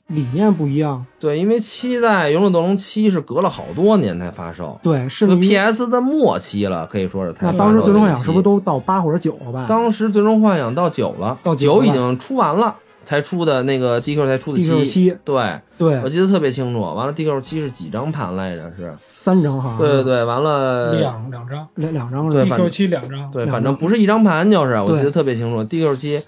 理念不一样。对，因为七代《勇者斗龙七》是隔了好多年才发售，对，甚这个 PS 的末期了，可以说是才那当时《最终幻想是不是都到八或者九了吧？当时《最终幻想》到九了，到九已经出完了，才出的那个 DQ 才出的 DQ 七对对我记得特别清楚。完了，DQ 七是几张盘来着？是三张好像对对对，完了两两张两两张对，反 DQ 七两张，对，反正不是一张盘，就是我记得特别清楚。DQ 七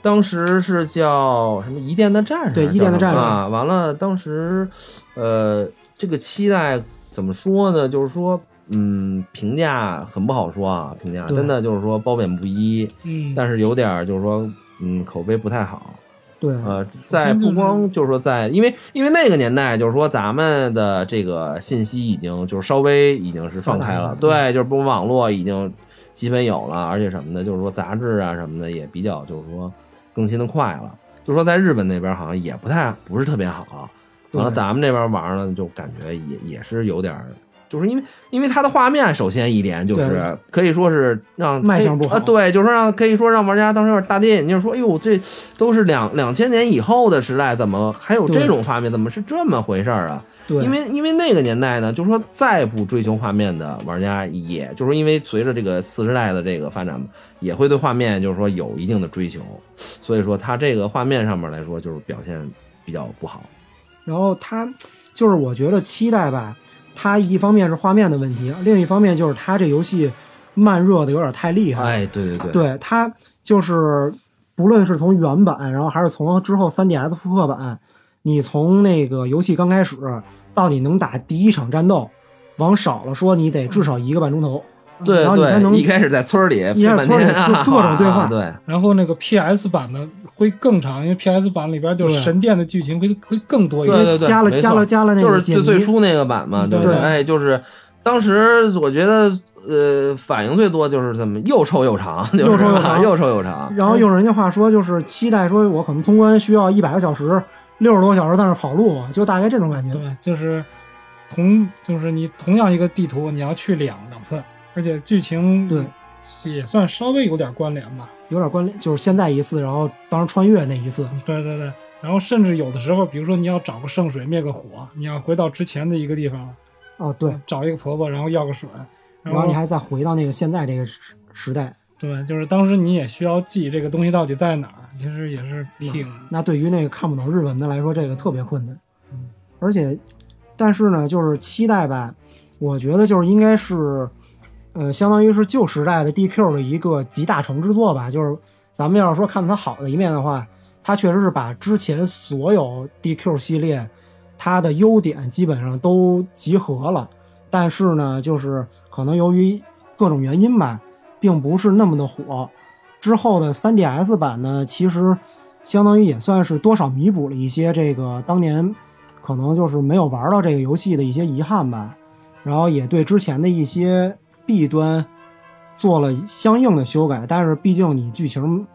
当时是叫什么一店的战士，对伊甸的战士啊。完了，当时呃，这个期待怎么说呢？就是说。嗯，评价很不好说啊，评价真的就是说褒贬不一，嗯，但是有点儿就是说，嗯，口碑不太好。对，呃，在不光就是说在，因为因为那个年代就是说咱们的这个信息已经就是稍微已经是放开了，对，就是不网络已经基本有了，而且什么的，就是说杂志啊什么的也比较就是说更新的快了。就说在日本那边好像也不太不是特别好，然后咱们这边玩呢就感觉也也是有点儿。就是因为，因为它的画面，首先一点就是可以说是让卖相不好啊，对，就是说让可以说让玩家当时有点大跌眼镜，说，哎呦，这都是两两千年以后的时代，怎么还有这种画面？怎么是这么回事儿啊？对，因为因为那个年代呢，就是说再不追求画面的玩家，也就是说因为随着这个四时代的这个发展，也会对画面就是说有一定的追求，所以说它这个画面上面来说就是表现比较不好。然后它就是我觉得期待吧，它一方面是画面的问题，另一方面就是它这游戏慢热的有点太厉害。哎，对对对，对它就是不论是从原版，然后还是从之后 3DS 复刻版，你从那个游戏刚开始到你能打第一场战斗，往少了说你得至少一个半钟头。对然后你才能对，一开始在村里一开始费半天村里就各种对话啊 对，然后那个 PS 版的会更长，因为 PS 版里边就是神殿的剧情会会更多一点。对对对，加了没错加了加了那个就是最最初那个版嘛，对不对哎，就是当时我觉得呃反应最多就是怎么又臭又长，就是又臭又长 又臭又长。然后用人家话说，就是期待说我可能通关需要一百个小时，六十多个小时在那跑路，就大概这种感觉。对，就是同就是你同样一个地图，你要去两两次，而且剧情对也算稍微有点关联吧。有点关联，就是现在一次，然后当时穿越那一次，对对对，然后甚至有的时候，比如说你要找个圣水灭个火，你要回到之前的一个地方，哦对，找一个婆婆，然后要个水，然后你还再回到那个现在这个时时代，对，就是当时你也需要记这个东西到底在哪儿，其实也是挺那对于那个看不懂日文的来说，这个特别困难。嗯而且，但是呢，就是期待吧，我觉得就是应该是，呃，相当于是旧时代的 DQ 的一个集大成之作吧。就是咱们要是说看它好的一面的话，它确实是把之前所有 DQ 系列它的优点基本上都集合了。但是呢，就是可能由于各种原因吧，并不是那么的火。之后的 3DS 版呢，其实相当于也算是多少弥补了一些这个当年可能就是没有玩到这个游戏的一些遗憾吧，然后也对之前的一些弊端做了相应的修改，但是毕竟你剧情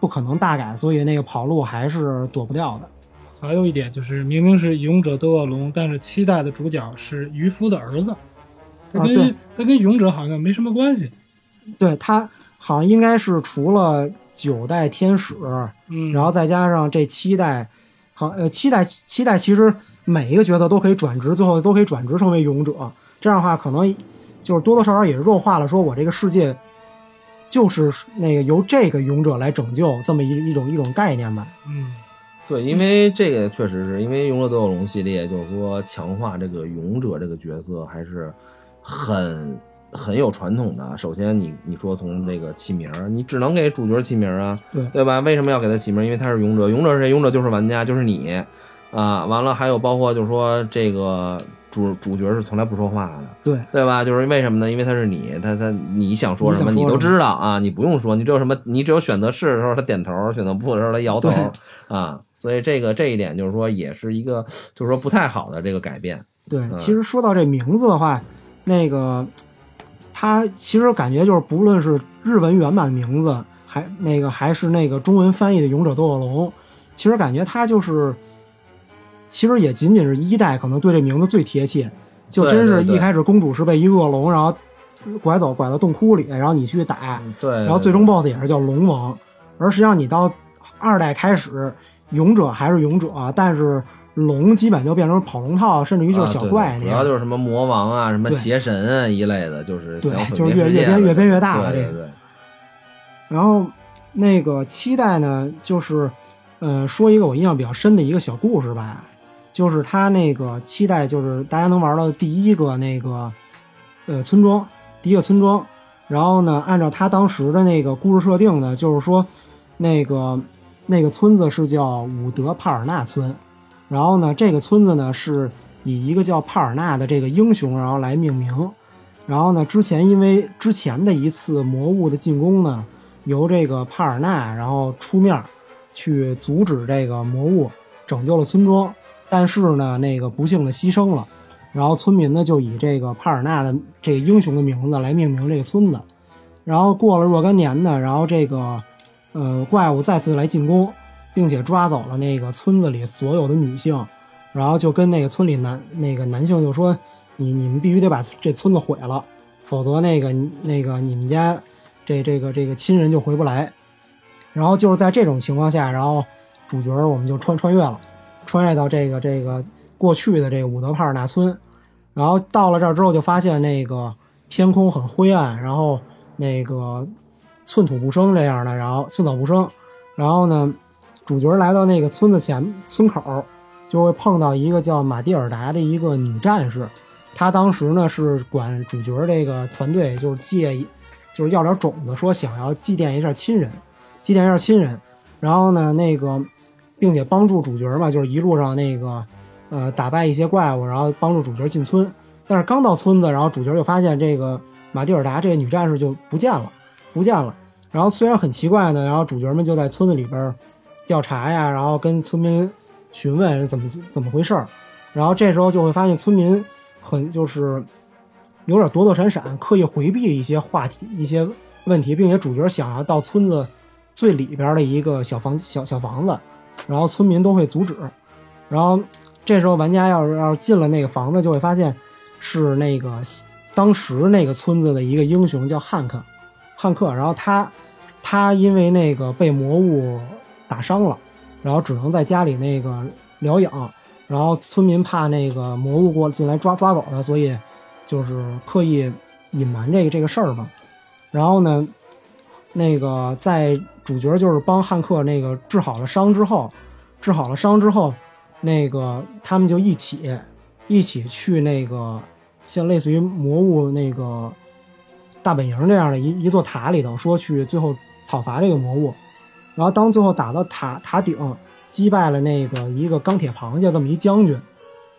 不可能大改，所以那个跑路还是躲不掉的。还有一点就是，明明是勇者斗恶龙，但是七代的主角是渔夫的儿子，他跟、他跟勇者好像没什么关系。对他好像应该是除了九代天使，嗯，然后再加上这七代，好呃七代七代其实每一个角色都可以转职，最后都可以转职成为勇者。这样的话，可能就是多多少少也是弱化了，说我这个世界就是那个由这个勇者来拯救这么一一种一种概念吧。嗯，对，因为这个确实是因为《勇者斗恶龙》系列，就是说强化这个勇者这个角色还是很很有传统的。首先你，你说从这个起名儿，你只能给主角起名儿啊，对对吧？为什么要给他起名？因为他是勇者，勇者是谁？勇者就是玩家，就是你啊。完了，还有包括就是说这个主主角是从来不说话的，对对吧？就是为什么呢？因为他是你，他他你想说什么你都知道啊，你不用说，你只有什么，你只有选择是的时候他点头，选择不的时候他摇头啊。所以这个这一点就是说也是一个就是说不太好的这个改变。对，嗯其实说到这名字的话，那个他其实感觉就是不论是日文原版名字，还那个还是那个中文翻译的《勇者斗恶龙》，其实感觉他就是，其实也仅仅是一代可能对这名字最贴切，就真是一开始公主是被一恶龙然后拐走拐到洞窟里，然后你去打，对，然后最终 BOSS 也是叫龙王，而实际上你到二代开始，勇者还是勇者，但是龙基本就变成跑龙套，甚至于就是小怪主要就是什么魔王啊、什么邪神啊一类的，就是对就是越越变越变越大了这个对对对，然后那个七代呢，就是呃说一个我印象比较深的一个小故事吧，就是他那个期待就是大家能玩到第一个那个呃村庄，第一个村庄。然后呢，按照他当时的那个故事设定呢，就是说那个那个村子是叫伍德帕尔纳村，然后呢，这个村子呢是以一个叫帕尔纳的这个英雄然后来命名。然后呢，之前因为之前的一次魔物的进攻呢，由这个帕尔纳然后出面去阻止这个魔物，拯救了村庄。但是呢，那个不幸的牺牲了。然后村民呢就以这个帕尔纳的这个英雄的名字来命名这个村子。然后过了若干年呢，然后这个呃怪物再次来进攻，并且抓走了那个村子里所有的女性，然后就跟那个村里男那个男性就说：“你你们必须得把这村子毁了，否则那个那个你们家这这个这个亲人就回不来。”然后就是在这种情况下，然后主角我们就穿穿越了，穿越到这个这个过去的这个伍德帕尔纳村，然后到了这儿之后，就发现那个天空很灰暗，然后那个寸土不生这样的，然后寸草不生，然后呢，主角来到那个村子前村口，就会碰到一个叫马蒂尔达的一个女战士，她当时呢是管主角这个团队就是借，就是要点种子，说想要祭奠一下亲人，祭奠一下亲人，然后呢那个，并且帮助主角嘛，就是一路上那个。呃，打败一些怪物，然后帮助主角进村。但是刚到村子，然后主角就发现这个马蒂尔达这个女战士就不见了，不见了。然后虽然很奇怪呢，然后主角们就在村子里边调查呀，然后跟村民询问怎么怎么回事儿。然后这时候就会发现村民很就是有点躲躲闪闪，刻意回避一些话题、一些问题，并且主角想要到村子最里边的一个小房小小房子，然后村民都会阻止。然后这时候玩家要是要是进了那个房子，就会发现是那个当时那个村子的一个英雄叫汉克，汉克。然后他他因为那个被魔物打伤了，然后只能在家里那个疗养。然后村民怕那个魔物过进来抓抓走他，所以就是刻意隐瞒这个这个事儿吧。然后呢，那个在主角就是帮汉克那个治好了伤之后，治好了伤之后。那个他们就一起一起去那个像类似于魔物那个大本营这样的一一座塔里头，说去最后讨伐这个魔物。然后当最后打到塔塔顶，击败了那个一个钢铁螃蟹这么一将军，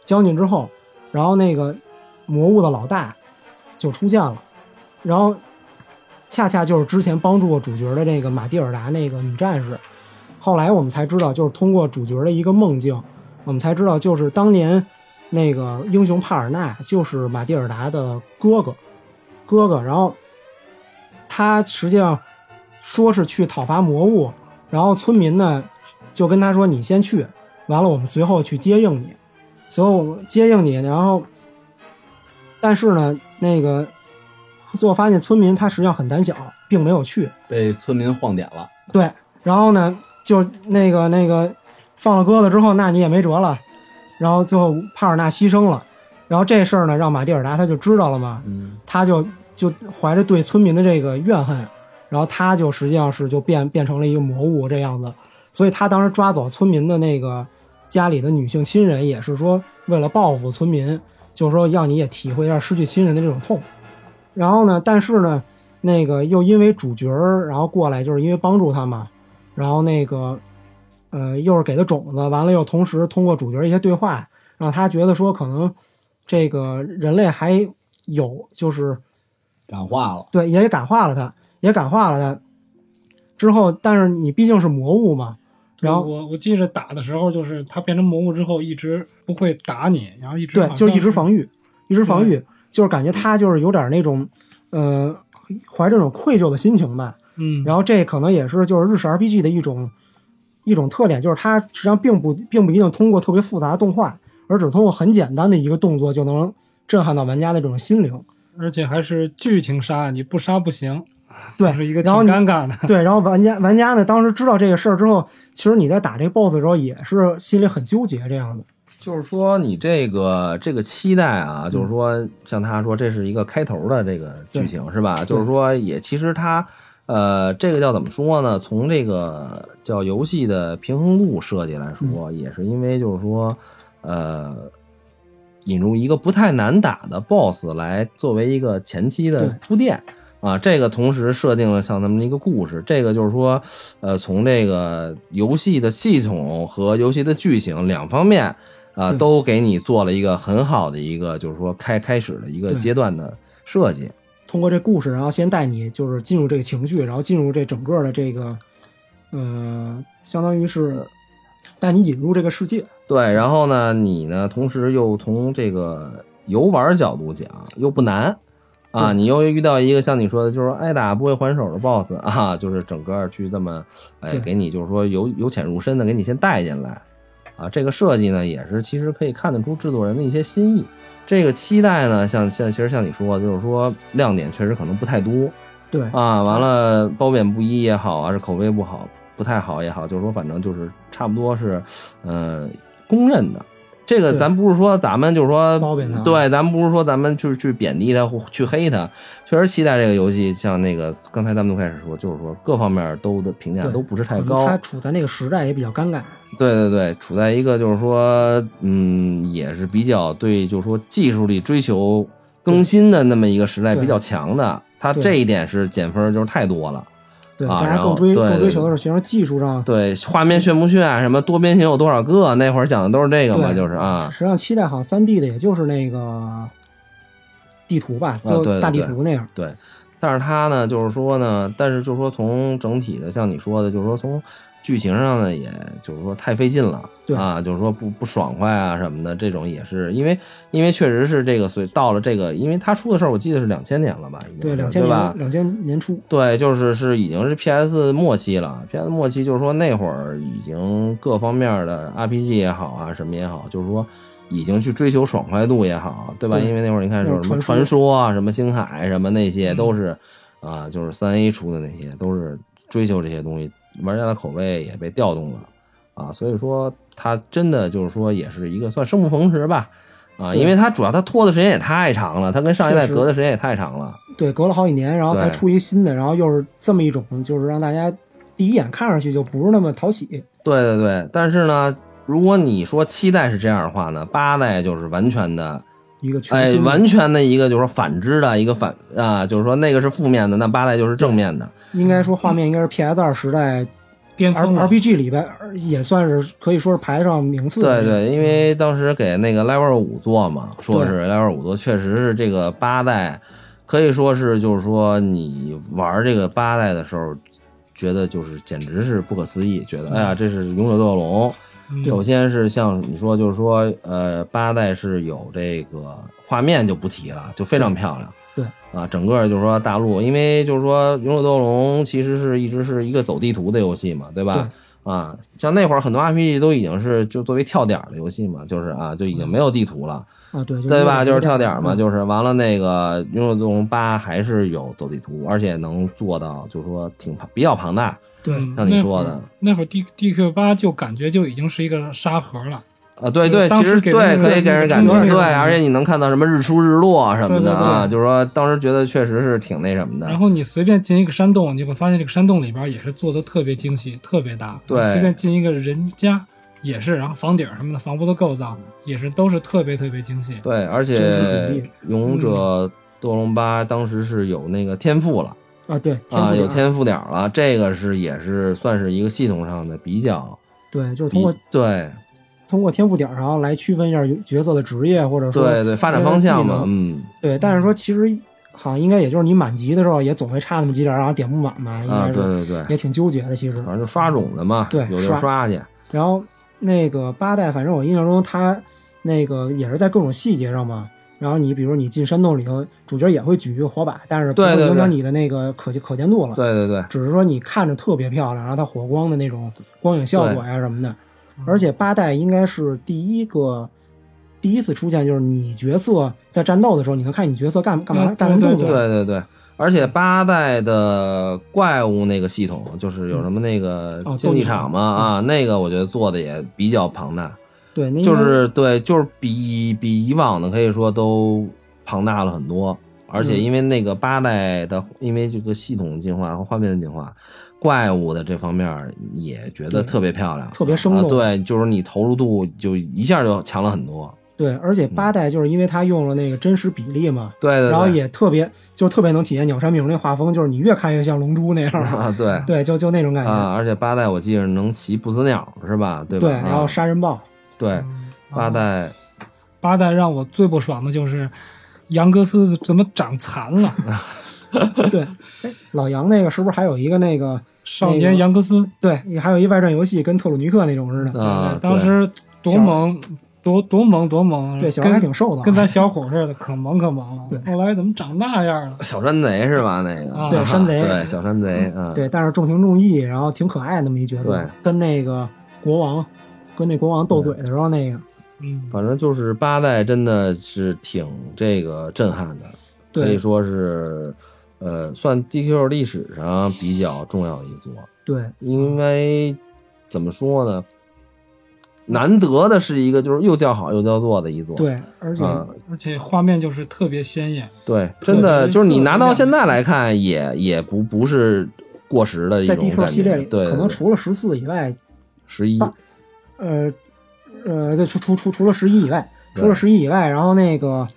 将军之后，然后那个魔物的老大就出现了，然后恰恰就是之前帮助过主角的这个马蒂尔达那个女战士。后来我们才知道，就是通过主角的一个梦境。我们才知道，就是当年那个英雄帕尔纳就是马蒂尔达的哥哥，哥哥。然后他实际上说是去讨伐魔物，然后村民呢就跟他说：“你先去，完了我们随后去接应你，随后接应你。”然后，但是呢，那个最后发现村民他实际上很胆小，并没有去，被村民晃点了。对，然后呢，就那个那个。放了鸽子之后，那你也没辙了。然后最后帕尔纳牺牲了，然后这事儿呢，让马蒂尔达他就知道了嘛，嗯，他就就怀着对村民的这个怨恨，然后他就实际上是就变变成了一个魔物这样子。所以他当时抓走村民的那个家里的女性亲人，也是说为了报复村民，就是说让你也体会一下失去亲人的这种痛。然后呢，但是呢，那个又因为主角儿然后过来，就是因为帮助他嘛，然后那个。呃，又是给他种子，完了又同时通过主角一些对话，让他觉得说可能这个人类还有就是感化了，对，也感化了他，也感化了他。之后，但是你毕竟是魔物嘛，然后我我记着打的时候，就是他变成魔物之后一直不会打你，然后一直对，就一直防御，一直防御，就是感觉他就是有点那种呃怀这种愧疚的心情吧。嗯，然后这可能也是就是日式 RPG 的一种一种特点，就是它实际上并不并不一定通过特别复杂的动画，而只通过很简单的一个动作就能震撼到玩家的这种心灵。而且还是剧情杀，你不杀不行，对，是一个挺尴尬的。对，然后玩家玩家呢，当时知道这个事儿之后，其实你在打这个 BOSS 的时候也是心里很纠结这样的。就是说你这个这个期待啊，就是说像他说这是一个开头的这个剧情是吧？就是说也其实他呃这个叫怎么说呢？从这个叫游戏的平衡度设计来说，也是因为就是说呃引入一个不太难打的 BOSS 来作为一个前期的铺垫。啊，这个同时设定了像咱们的一个故事，这个就是说，呃，从这个游戏的系统和游戏的剧情两方面，啊，都给你做了一个很好的一个，就是说开开始的一个阶段的设计。通过这故事，然后先带你就是进入这个情绪，然后进入这整个的这个，呃，相当于是带你引入这个世界。对，然后呢，你呢，同时又从这个游玩角度讲，又不难。啊，你又遇到一个像你说的，就是挨打不会还手的 BOSS 啊，就是整个去这么，哎，给你就是说由由浅入深的给你先带进来，啊，这个设计呢也是其实可以看得出制作人的一些心意。这个期待呢，像像其实像你说的，就是说亮点确实可能不太多，对啊，完了褒贬不一也好啊，是口碑不好不太好也好，就是说反正就是差不多是，呃，公认的。这个咱不是说咱们就是说对，咱不是说咱们就是去贬低他或去黑他，确实期待这个游戏。像那个刚才咱们都开始说，就是说各方面都的评价都不是太高。他处在那个时代也比较尴尬。对对对，处在一个就是说，嗯，也是比较对，就是说技术力追求更新的那么一个时代比较强的。他这一点是减分就是太多了。对，大家更追更追求的是，学生技术上对画面炫不炫，什么多边形有多少个，那会儿讲的都是这个嘛，就是啊。实际上，期待好像三 D 的，也就是那个地图吧，就大地图那样。对，但是它呢，就是说呢，但是就是说从整体的，像你说的，就是说从剧情上呢，也就是说太费劲了，对。啊，就是说不不爽快啊什么的，这种也是因为因为确实是这个，所以到了这个，因为他出的时候，我记得是两千年了吧，对，两千年两千年初，对，就是是已经是 PS 末期了，PS 末期就是说那会儿已经各方面的 RPG 也好啊，什么也好，就是说已经去追求爽快度也好，对吧？因为那会儿你看是什么传说。啊，什么星海什么那些都是啊，就是三 A 出的那些都是追求这些东西。玩家的口味也被调动了，啊，所以说它真的就是说也是一个算生不逢时吧，啊，因为它主要它拖的时间也太长了，它跟上一代隔的时间也太长了，对，隔了好几年，然后才出一新的，然后又是这么一种，就是让大家第一眼看上去就不是那么讨喜。对对对，但是呢，如果你说七代是这样的话呢，八代就是完全的一个哎，完全的一个就是说反之的一个反啊，就是说那个是负面的，那八代就是正面的。应该说画面应该是 PS 二时代巅峰 RPG 里边也算是可以说是排得上名次。对对，因为当时给那个 Level 五做嘛，说是 Level 五做，确实是这个八代可以说是就是说你玩这个八代的时候，觉得就是简直是不可思议，觉得哎呀这是勇者斗恶龙。首先是像你说，就是说呃八代是有这个画面就不提了，就非常漂亮。对啊，整个就是说大陆，因为就是说《勇者斗龙》其实是一直是一个走地图的游戏嘛，对吧？啊，像那会儿很多 RPG 都已经是就作为跳点的游戏嘛，就是啊，就已经没有地图了啊，对对吧？就是跳点嗯嘛，就是完了那个《勇者斗龙八》还是有走地图，而且能做到就是说挺庞比较庞大。对，像你说的，那会儿 D D Q 八就感觉就已经是一个沙盒了。啊，对对，其实对可以给人感觉对，而且你能看到什么日出日落什么的啊，就是说当时觉得确实是挺那什么的。然后你随便进一个山洞，你会发现这个山洞里边也是做的特别精细、特别大。对，随便进一个人家也是，然后房顶什么的房屋的构造也是都是特别特别精细。对，而且勇者斗龙八当时是有那个天赋了啊，对啊，有天赋点了，这个是也是算是一个系统上的比较。对，就是通过对。通过天赋点然后来区分一下角色的职业，或者说对对发展方向嘛，嗯，对。但是说其实好像应该也就是你满级的时候也总会差那么几点，然后点不满吧，应该是对对对，也挺纠结的。其实反正就刷种子嘛，对，有就刷去。然后那个八代，反正我印象中他那个也是在各种细节上嘛，然后你比如你进山洞里头，主角也会举一个火把，但是不对对对会影响你的那个可可见度了。对对对，只是说你看着特别漂亮，然后它火光的那种光影效果呀什么的。而且八代应该是第一个第一次出现，就是你角色在战斗的时候，你能看你角色干干嘛啊干什么动作。对对对，而且八代的怪物那个系统，就是有什么那个哦竞技场。嘛斗啊，那个我觉得做的也比较庞大，对，那就是对，就是比比以往的可以说都庞大了很多。而且嗯因为那个八代的，因为这个系统进化和画面的进化，怪物的这方面也觉得特别漂亮，特别生动啊对，就是你投入度就一下就强了很多。对，而且八代就是因为它用了那个真实比例嘛，对对对然后也特别就特别能体现鸟山明那画风，就是你越看越像龙珠那样。啊，对 对，就就那种感觉。啊，而且八代我记得能骑不死鸟是吧？对吧？对，然后啊杀人豹，对八代八代让我最不爽的就是杨格斯怎么长残了？对，哎，老杨那个是不是还有一个那个少年杨格斯？对，还有一外传游戏跟特鲁尼克那种似的。啊，当时多萌，多多萌多萌！对小孩还挺瘦的啊跟咱小伙似的，可萌可萌了。对后来怎么长那样了？小山贼是吧？那个啊对山贼对小山贼，嗯，对，但是重情重义，然后挺可爱的那么一角色对，跟那个国王跟那国王斗嘴的时候那个，嗯，反正就是八代真的是挺这个震撼的，可以说是呃算 DQ 历史上比较重要的一座，对，因为怎么说呢？难得的是一个就是又叫好又叫座的一座，对，而且啊而且画面就是特别鲜艳。对，真的就是你拿到现在来看，也也不不是过时的一在种 DQ 感觉系列里，对，可能除了十四以外，十一，八呃呃，对，除除除除了十一以外，除了十一以外，然后那个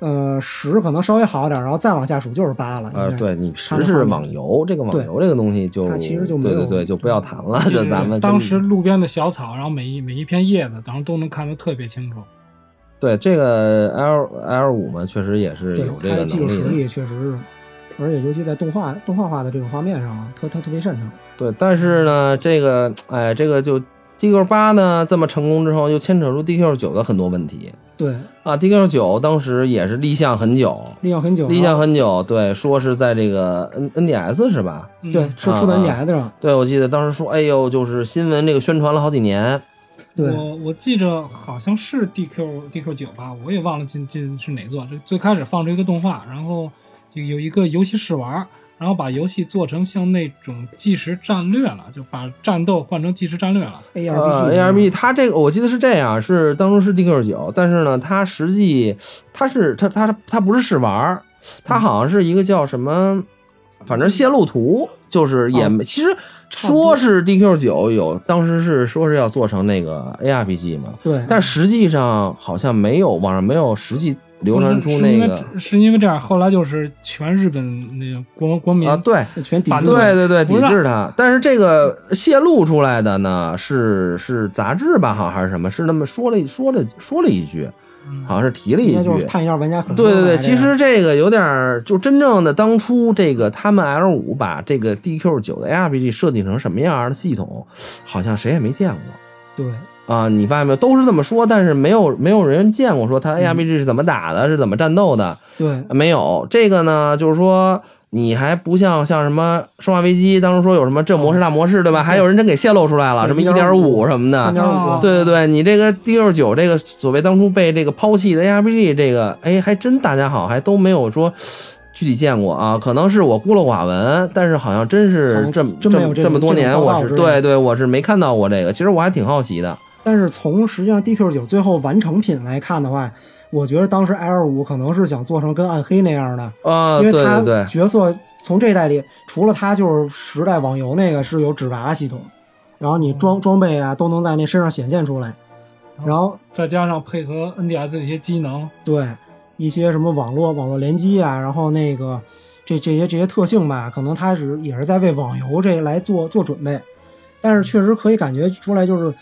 呃十可能稍微好点，然后再往下数就是八了。呃，对你十是网游，这个网游这个东西就它其实就没有对对对，就不要谈了，就就是咱们当时路边的小草，然后每一每一片叶子，当时都能看得特别清楚。对这个 L L 五嘛，确实也是有这个它的技术实能力的。力确实是，而且尤其在动画动画化的这种画面上啊，它它特别擅长。对，但是呢，这个哎，这个就 DQ 八呢这么成功之后，又牵扯出 DQ 九的很多问题对，啊。DQ 九当时也是立项很久，立项很久，立项很久，对，说是在这个 N NDS 是吧？嗯对，是出在啊 NDS 上。对，我记得当时说，哎呦，就是新闻这个宣传了好几年。对，我我记着好像是 DQ DQ 九吧，我也忘了进进是哪座。这最开始放这一个动画，然后就有一个游戏试玩，然后把游戏做成像那种即时战略了，就把战斗换成即时战略了。呃 ARPG，A R B 它这个我记得是这样，是当初是 D Q 九，但是呢，它实际它是它它它不是试玩儿，它好像是一个叫什么，反正泄露图，就是也没、其实说是 D Q 九有，当时是说是要做成那个 A R P G 嘛，对，但实际上好像没有网上没有实际流传出不是是因为那个是因为这样，后来就是全日本那个国国民啊，对，全抵制。对对对，抵制他。但是这个泄露出来的呢，是是杂志吧，好像还是什么，是那么说了说了说了一句，好像是提了一句就是。探一下玩家可能对对对，其实这个有点儿，就真正的当初这个他们 L 五把这个 DQ 九的 ARPG 设计成什么样的系统，好像谁也没见过。对啊，你发现没有？都是这么说，但是没有没有人见过说它 ARPG 是怎么打的，是怎么战斗的。对没有这个呢，就是说你还不像像什么《生化危机》当时说有什么这模式那模式，对吧？还有人真给泄露出来了，什么一点五什么的。三点五啊，对对对，你这个 D 六九这个所谓当初被这个抛弃的 ARPG，这个哎，还真大家好还都没有说具体见过啊，可能是我孤陋寡闻，但是好像真是这么这么这这么多年，我是对对，我是没看到过这个，其实我还挺好奇的。但是从实际上 DQ 九最后完成品来看的话，我觉得当时 L 五可能是想做成跟暗黑那样的，啊，对因为他对对，角色从这代里，除了他就是时代网游那个是有纸娃系统，然后你装装备啊都能在那身上显现出来，然后再加上配合 NDS 的一些机能，对一些什么网络网络联机啊，然后那个这这些这些特性吧，可能他是也是在为网游这来做做准备，但是确实可以感觉出来，就是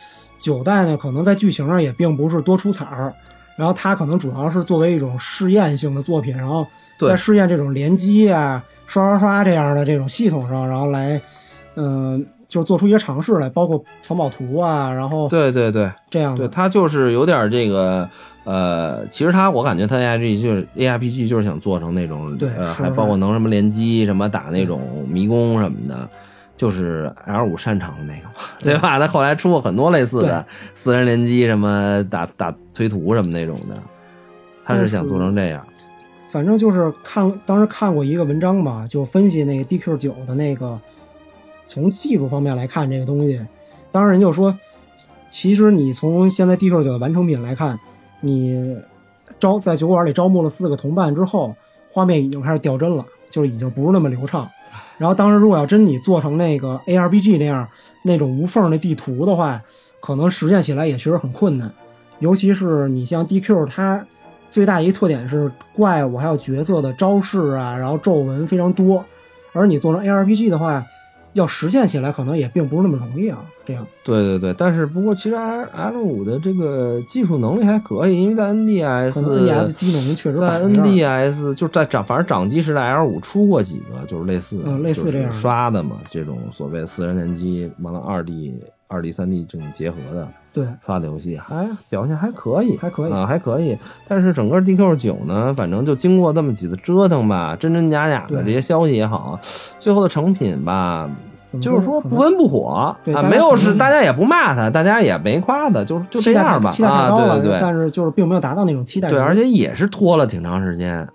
九代呢，可能在剧情上也并不是多出彩儿，然后它可能主要是作为一种试验性的作品，然后对在试验这种联机啊、刷刷刷这样的这种系统上，然后来，嗯、就是做出一些尝试来，包括藏宝图啊，然后对对对。这样的，对，它就是有点这个呃，其实它我感觉它 A I G 就是 A I P G 就是想做成那种对呃，还包括能什么联机什么打那种迷宫什么的。就是 L 五擅长的那个嘛，对吧？他后来出过很多类似的私人联机，什么打打推图什么那种的，他是想做成这样。反正就是看当时看过一个文章吧，就分析那个 DQ 九的那个从技术方面来看这个东西。当然人就说，其实你从现在 DQ 九的完成品来看，你招在酒馆里招募了四个同伴之后，画面已经开始掉帧了，就是已经不是那么流畅。然后当时如果要真你做成那个 ARPG 那样那种无缝的地图的话，可能实现起来也确实很困难。尤其是你像 DQ，它最大一个特点是怪物还有角色的招式啊，然后皱纹非常多。而你做成 ARPG 的话，要实现起来可能也并不是那么容易啊。这样，对对对，但是不过其实 L L 五的这个技术能力还可以，因为在 NDS，NDS 机能确实在摆在这儿 NDS 就在掌反正掌机时代 L 五出过几个就是类似嗯类似这样刷的嘛，这种所谓的四人联机完了二 D 二 D 三 D 这种结合的对刷的游戏，还表现还可以，还可以啊，还可以。但是整个 DQ 九呢，反正就经过这么几次折腾吧，真真假假的这些消息也好，最后的成品吧。就是说不温不火啊，没有是大家也不骂他，大家也没夸他，就是就这样吧啊，对对对，但是就是并没有达到那种期待。对，而且也是拖了挺长时间。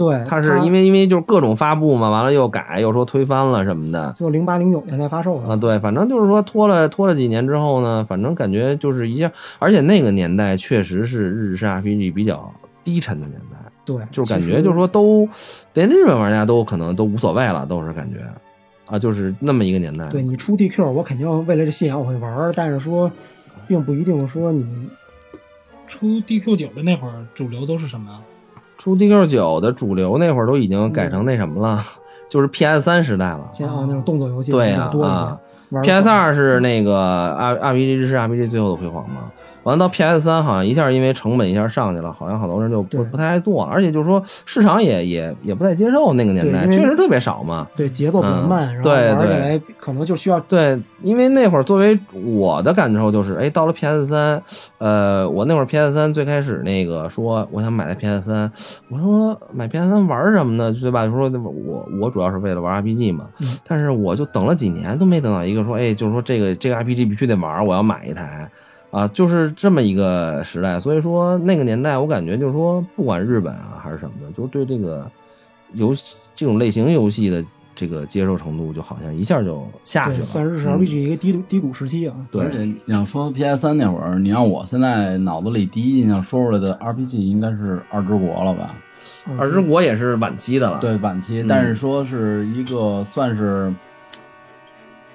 对，他是因为因为就是各种发布嘛，完了又改，又说推翻了什么的就零八零九年才发售的啊。对，反正就是说拖了拖了几年之后呢，反正感觉就是一下，而且那个年代确实是日式 RPG 比较低沉的年代，对，就是感觉就是说都连日本玩家都可能都无所谓了，都是感觉啊，就是那么一个年代。对你出 DQ，我肯定为了这信仰我会玩，但是说，并不一定说你出 DQ 九的那会儿，主流都是什么呀？出 DQ 九的主流那会儿都已经改成那什么了，就是 PS 三时代了。现在啊那种动作游戏对呀多一些啊，PS 二是那个 R RPG 日式 RPG 最后的辉煌嘛。完了到 PS 三好像一下因为成本一下上去了，好像好多人就不不太爱做，而且就是说市场也也也不太接受那个年代，确实特别少嘛。对节奏比较慢，嗯然后对对玩起来可能就需要对，因为那会儿作为我的感受就是，哎，到了 PS 三，呃，我那会儿 PS 三最开始那个说我想买台 PS 三，我说买 PS 三玩什么呢？对吧？就说我我主要是为了玩 RPG 嘛，嗯但是我就等了几年都没等到一个说，哎，就是说这个这个 RPG 必须得玩，我要买一台。啊，就是这么一个时代，所以说那个年代，我感觉就是说，不管日本啊还是什么的，就是对这个游戏这种类型游戏的这个接受程度，就好像一下就下去对了。算是日式嗯 RPG 一个低谷低谷时期啊。对而且你要说 PS 三那会儿，你让我现在脑子里第一印象说出来的 RPG 应该是《二之国》了吧？二之国也是晚期的了，对，晚期，嗯但是说是一个算是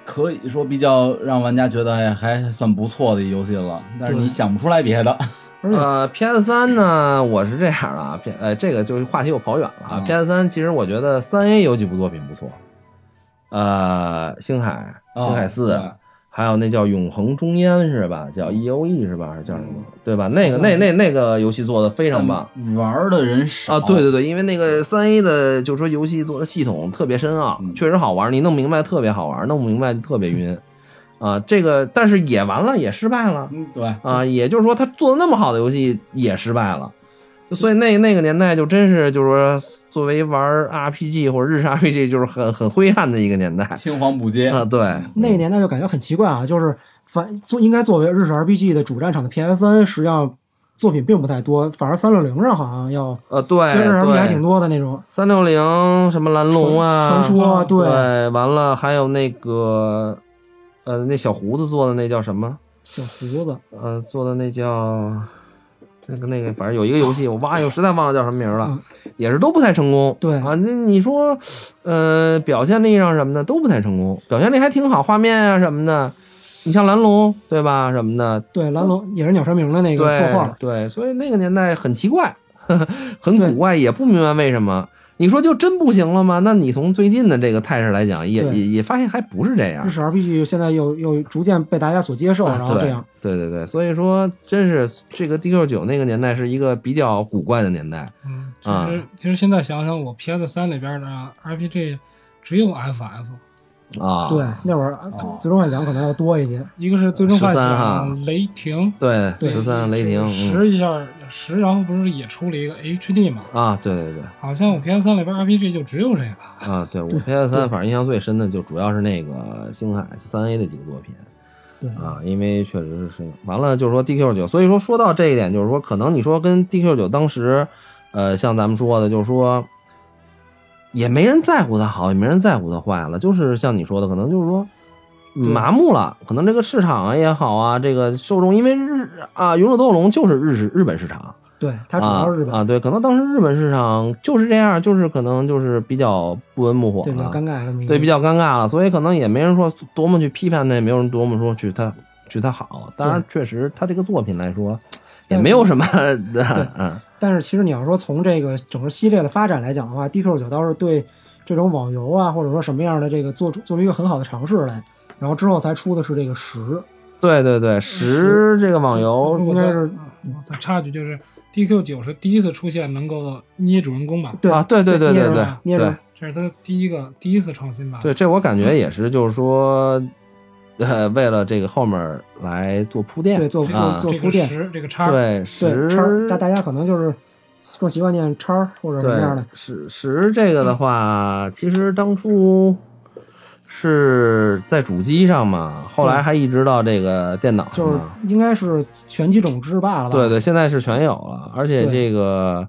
可以说比较让玩家觉得哎还算不错的一游戏了，但是你想不出来别的。呃，PS 三呢，我是这样的啊，P 呃，这个就是话题又跑远了啊。PS 三其实我觉得三 A 有几部作品不错，呃，星海、哦星海四、对还有那叫永恒中烟是吧？叫 E O E 是吧？还是叫什么？对吧？那个那那那个游戏做的非常棒。玩的人少啊，对对对，因为那个三 A 的，就是说游戏做的系统特别深奥，确实好玩，你弄明白特别好玩，弄不明白就特别晕。啊，这个但是也完了，也失败了。嗯，对啊，也就是说他做的那么好的游戏也失败了，所以那那个年代就真是就是说作为玩 RPG 或者日式 RPG 就是很很灰暗的一个年代，青黄不接啊，对，那个年代就感觉很奇怪啊，就是反做应该作为日式 RPG 的主战场的 PS 三，实际上作品并不太多，反而三六零上好像要呃对跟日式 RPG 还挺，多的那种。三六零什么蓝龙啊，传传说啊对对，完了还有那个呃那小胡子做的那叫什么？小胡子，呃，做的那叫那个那个，反正有一个游戏，我忘，我实在忘了叫什么名了，也是都不太成功。对啊，那你说，呃，表现力上什么的都不太成功，表现力还挺好，画面啊什么的，你像蓝龙对吧，什么的，对，蓝龙也是鸟山明的那个作画，对，所以那个年代很奇怪，呵 呵很古怪，也不明白为什么。你说就真不行了吗？那你从最近的这个态势来讲，也也也发现还不是这样日。式 RPG 现在又又逐渐被大家所接受，然后这样。啊对对对对，所以说真是这个 DQ 九那个年代是一个比较古怪的年代。嗯，其啊实其实现在想想，我 PS 三里边的 RPG 只有 FF，啊，对，那会儿哦最终幻想可能要多一些。一个是最终幻13哈想雷霆，对，对十三雷霆嗯十一下十，然后不是也出了一个 HD 吗？啊，对对对。好像我 PS 三里边 RPG 就只有这个。啊，对我 PS 三，反正印象最深的就主要是那个星海三 A 的几个作品。对啊，因为确实是完了，就是说 DQ 九，所以说说到这一点，就是说可能你说跟 DQ 九当时，呃，像咱们说的，就是说也没人在乎它好，也没人在乎它坏了，就是像你说的，可能就是说麻木了，可能这个市场啊也好啊，这个受众，因为日啊，《勇者斗龙》就是日式日本市场。对，它主要是日本。啊啊，对，可能当时日本市场就是这样，就是可能就是比较不温不火对，比较，尴尬这么一个。对，比较尴尬了，所以可能也没人说多么去批判他，也没有人多么说去他去他好。当然，确实他这个作品来说，也没有什么 的，嗯，但是其实你要说从这个整个系列的发展来讲的话，DQ 九倒是对这种网游啊，或者说什么样的这个做出做出一个很好的尝试来，然后之后才出的是这个十，对对对，十这个网游应该是我再插一句，就是 DQ 九是第一次出现能够捏主人公吧？对啊，对对对对对对捏着，这是他第一个第一次创新吧？对，这我感觉也是，就是说，呃，为了这个后面来做铺垫，对做啊做做铺垫这个十这个叉，对对十叉儿，大大家可能就是更习惯念叉儿或者什么样的，十十这个的话，其实当初是在主机上嘛，后来还一直到这个电脑上就是。应该是全机种制霸了吧？对对，现在是全有了，而且这个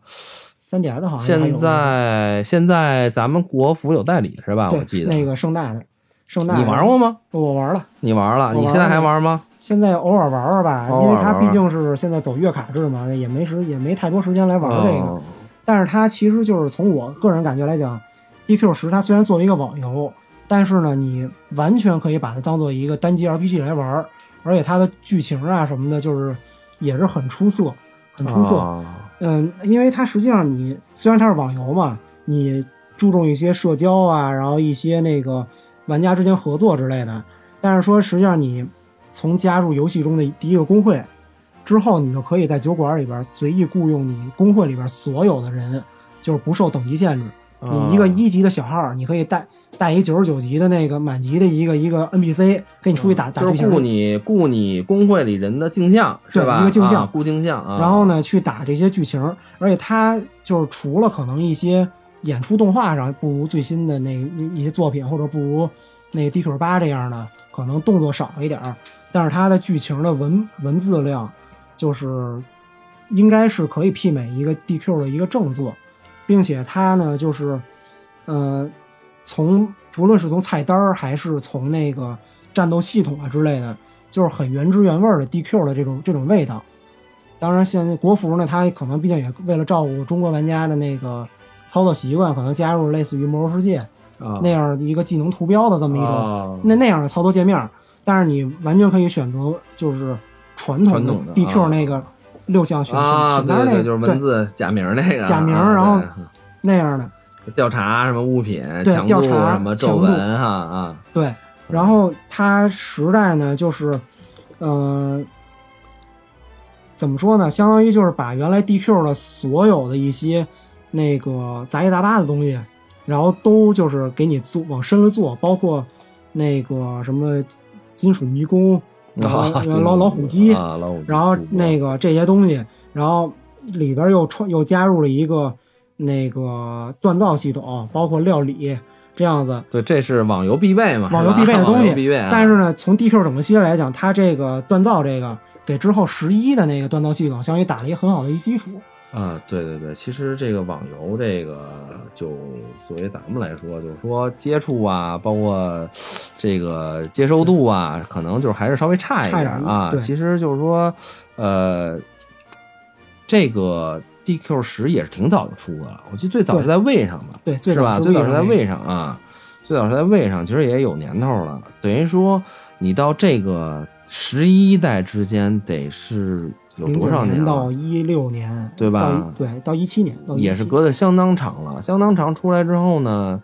三 DS 好像现在现在咱们国服有代理是吧？我记得那个盛大的，盛大你玩过吗？我玩了，你玩了，你现在还玩吗？现在偶尔玩玩吧，因为它毕竟是现在走月卡制嘛，也没时也没太多时间来玩这个。哦但是它其实就是从我个人感觉来讲，DQ 十它虽然作为一个网游，但是呢，你完全可以把它当做一个单机 RPG 来玩，而且它的剧情啊什么的，就是也是很出色，很出色。哦嗯，因为它实际上你虽然它是网游嘛，你注重一些社交啊，然后一些那个玩家之间合作之类的，但是说实际上你从加入游戏中的第一个工会之后，你就可以在酒馆里边随意雇佣你工会里边所有的人，就是不受等级限制。你一个一级的小号，你可以带带一九十九级的那个满级的一个一个 NPC 跟你出去打、打剧情。就是雇你雇你工会里人的镜像是对吧？一个镜像啊雇镜像啊。然后呢，去打这些剧情，而且它就是除了可能一些演出动画上不如最新的那一些作品，或者不如那 DQ 八这样的，可能动作少一点儿，但是它的剧情的文文字量，就是应该是可以媲美一个 DQ 的一个正作，并且它呢，就是呃，从不论是从菜单还是从那个战斗系统啊之类的，就是很原汁原味的 DQ 的这种这种味道。当然，现在国服呢，它可能毕竟也为了照顾中国玩家的那个操作习惯，可能加入类似于《魔兽世界》啊那样一个技能图标的这么一种、啊那那样的操作界面。但是你完全可以选择就是传统的 DQ 啊那个六项选啊，对对对，选单那个就是文字假名那个假名，啊然后那样的调查什么物品对调查什么皱纹哈啊，对，然后它时代呢，就是，呃，怎么说呢？相当于就是把原来 DQ 的所有的一些那个杂七杂八的东西，然后都就是给你做往深了做，包括那个什么金属迷宫，然后老老虎机，啊老虎机然后那个这些东西，然后里边又穿又加入了一个那个锻造系统，包括料理这样子。对，这是网游必备嘛，网游必备的东西必备啊。但是呢，从 DQ 整个系列来讲，它这个锻造这个给之后十一的那个锻造系统，相当于打了一个很好的一基础。啊，对对对，其实这个网游这个，就作为咱们来说，就是说接触啊，包括这个接受度啊，可能就是还是稍微差一点点啊。对其实就是说，呃，这个 DQ 十也是挺早就出的了，我记得最早是在位上吧，对最是吧？早是最早是在位上啊，最早是在位上，其实也有年头了。等于说，你到这个十一代之间得是有多少年了？到一六年，对吧对，到一七年，到也是隔得相当长了，相当长。出来之后呢，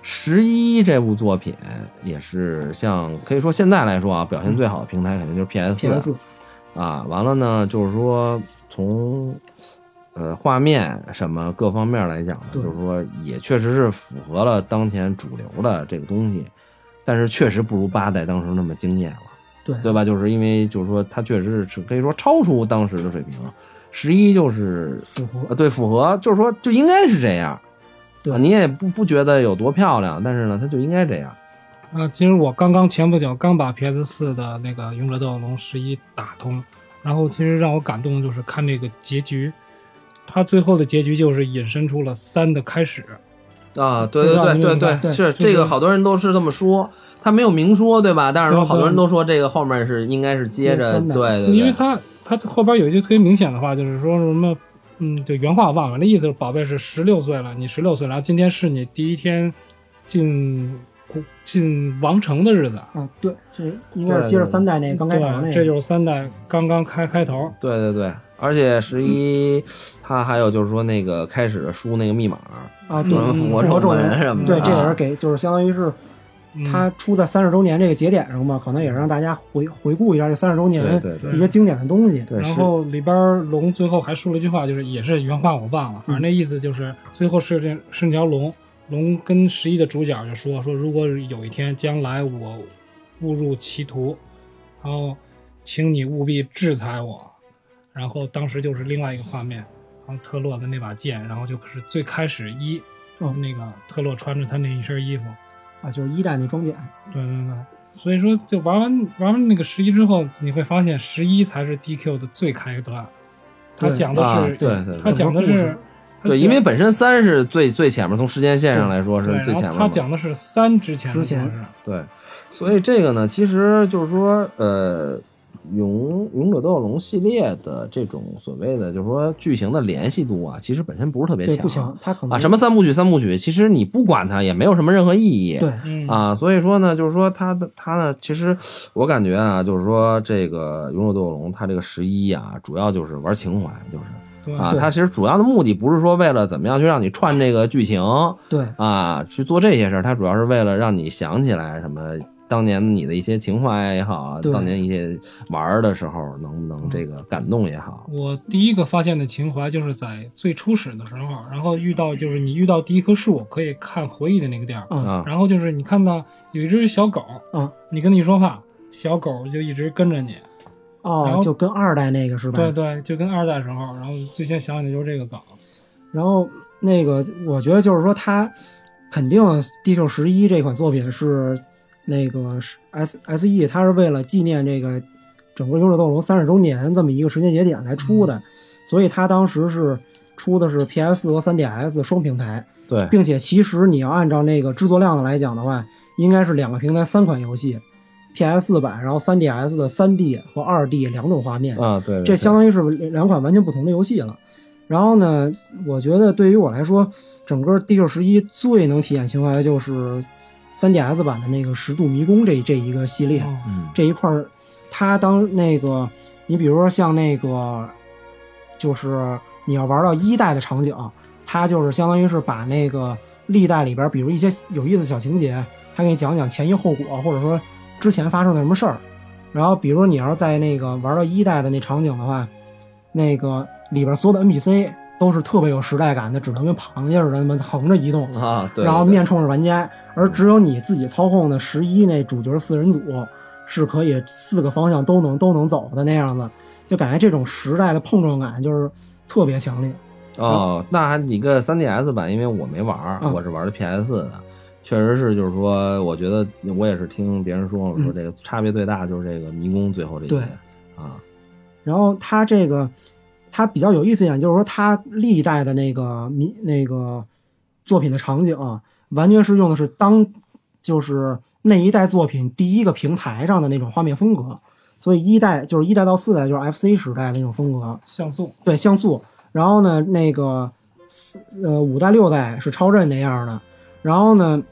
十一这部作品也是像可以说现在来说啊，表现最好的平台肯定就是 PS PS 啊。完了呢，就是说从呃画面什么各方面来讲呢，就是说也确实是符合了当前主流的这个东西但是确实不如八代当时那么惊艳了，对对吧？就是因为就是说它确实是可以说超出当时的水平了，十一就是符合呃对符合，就是说就应该是这样，对啊你也不不觉得有多漂亮，但是呢，它就应该这样。啊，其实我刚刚前不久刚把 PS 四的那个《勇者斗恶龙十一》打通，然后其实让我感动的就是看这个结局，它最后的结局就是引申出了三的开始。啊，对对对对对，是这个，好多人都是这么说，他没有明说，对吧？但是说好多人都说这个后面是应该是接着，对对对，因为他他后边有一句特别明显的话，就是说什么，嗯，就原话我忘了，那意思是宝贝是十六岁了，你十六岁，然后今天是你第一天进古进王城的日子，啊，对，这应该是接着三代那个刚开头那，个，这就是三代刚刚开开头。对对对，而且十一他还有就是说那个开始输那个密码啊，什对，么复活咒复活咒文什么的，对，这也啊是给就是相当于是嗯。他出在三十周年这个节点上嘛，可能也是让大家回回顾一下这三十周年一些经典的东西。然后里边龙最后还说了一句话，就是也是原话我忘了，反正那意思就是最后是这是那条龙，龙跟十一的主角就说说，如果有一天将来我误入歧途，然后请你务必制裁我。然后当时就是另外一个画面，然后特洛的那把剑，然后就是最开始一，哦。那个特洛穿着他那一身衣服，啊，就是一代那装甲，对对对，所以说就玩完玩完那个十一之后，你会发现十一才是 DQ 的最开端。他讲的啊是，对对对他讲的是对，因为本身三是最最前面，从时间线上来说是最前面嘛。他讲的是三之前的之前故事对，所以这个呢，其实就是说，呃，勇勇者斗恶龙系列的这种所谓的就是说剧情的联系度啊，其实本身不是特别，强不强，它可能啊。什么三部曲，三部曲，其实你不管它也没有什么任何意义。对，嗯啊，所以说呢，就是说它的它呢，其实我感觉啊，就是说这个勇者斗恶龙它这个十一啊，主要就是玩情怀，就是。啊，它其实主要的目的不是说为了怎么样去让你串这个剧情对啊，去做这些事儿，它主要是为了让你想起来什么当年你的一些情怀也好啊，当年一些玩儿的时候能不能这个感动也好。我第一个发现的情怀就是在最初始的时候，然后遇到就是你遇到第一棵树可以看回忆的那个地儿，嗯啊。然后就是你看到有一只小狗，嗯，你跟它一说话，小狗就一直跟着你，哦，就跟二代那个是吧？对对，就跟二代时候，然后最先想起的就是这个梗，然后那个，我觉得就是说，他肯定 DQ 十一这款作品是那个是 S S E，它是为了纪念这个整个《勇者斗恶龙》三十周年这么一个时间节点来出的，所以它当时是出的是 PS 和 3DS 双平台，对，并且其实你要按照那个制作量的来讲的话，应该是两个平台三款游戏，PS 版，然后 3DS 的 3D 和 2D 两种画面，啊，对，这相当于是两款完全不同的游戏了。然后呢，我觉得对于我来说，整个 DQ 十一最能体现情怀的就是 3DS 版的那个十度迷宫这这一个系列、这一块儿，它当那个你比如说像那个，就是你要玩到一代的场景，它就是相当于是把那个历代里边，比如一些有意思小情节，它给你讲讲前因后果，或者说之前发生的什么事儿。然后，比如说你要是在那个玩到一代的那场景的话，那个里边所有的 NPC 都是特别有时代感的，只能跟螃蟹似的那么横着移动，啊，对，然后面冲着玩家，而只有你自己操控的十一那主角四人组是可以四个方向都能都能走的那样子，就感觉这种时代的碰撞感就是特别强烈。哦，那还一个 3DS 版，因为我没玩我是玩的 PS 的，确实是，就是说，我觉得我也是听别人说了，说嗯这个差别最大就是这个迷宫最后这对些啊，然后它这个它比较有意思一点，就是说它历代的那个迷那个作品的场景、啊，完全是用的是当就是那一代作品第一个平台上的那种画面风格，所以一代就是一代到四代就是 FC 时代的那种风格，像素，对像素。然后呢，那个四呃五代六代是超任那样的，然后呢，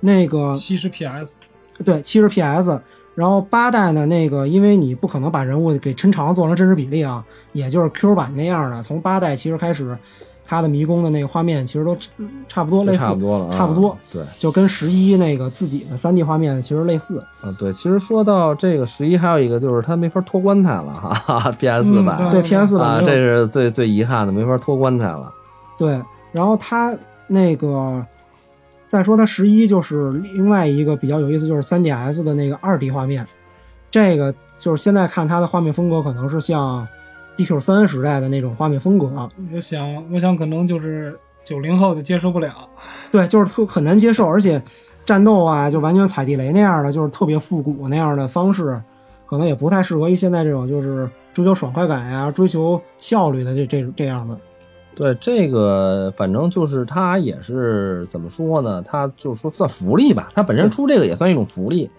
那个七十 PS，对，七十 PS。然后八代呢，那个因为你不可能把人物给抻长做成真实比例啊，也就是 Q 版那样的。从八代其实开始，它的迷宫的那个画面其实都差不多类似，差不多了啊，差不多，对。就跟十一那个自己的三 D 画面其实类似。啊，对，其实说到这个十一，还有一个就是它没法拖棺材了哈哈哈，PS 嗯版、对 PS 版啊，这是最最遗憾的，没法拖棺材了。对，然后它那个再说它十一就是另外一个比较有意思，就是 3DS 的那个二 D 画面，这个就是现在看它的画面风格可能是像 DQ 三时代的那种画面风格，我想，我想可能就是九零后就接受不了。对，就是特很难接受，而且战斗啊，就完全踩地雷那样的，就是特别复古那样的方式，可能也不太适合于现在这种就是追求爽快感呀、追求效率的这这这样的。对这个，反正就是它也是怎么说呢？它就是说算福利吧，它本身出这个也算一种福利，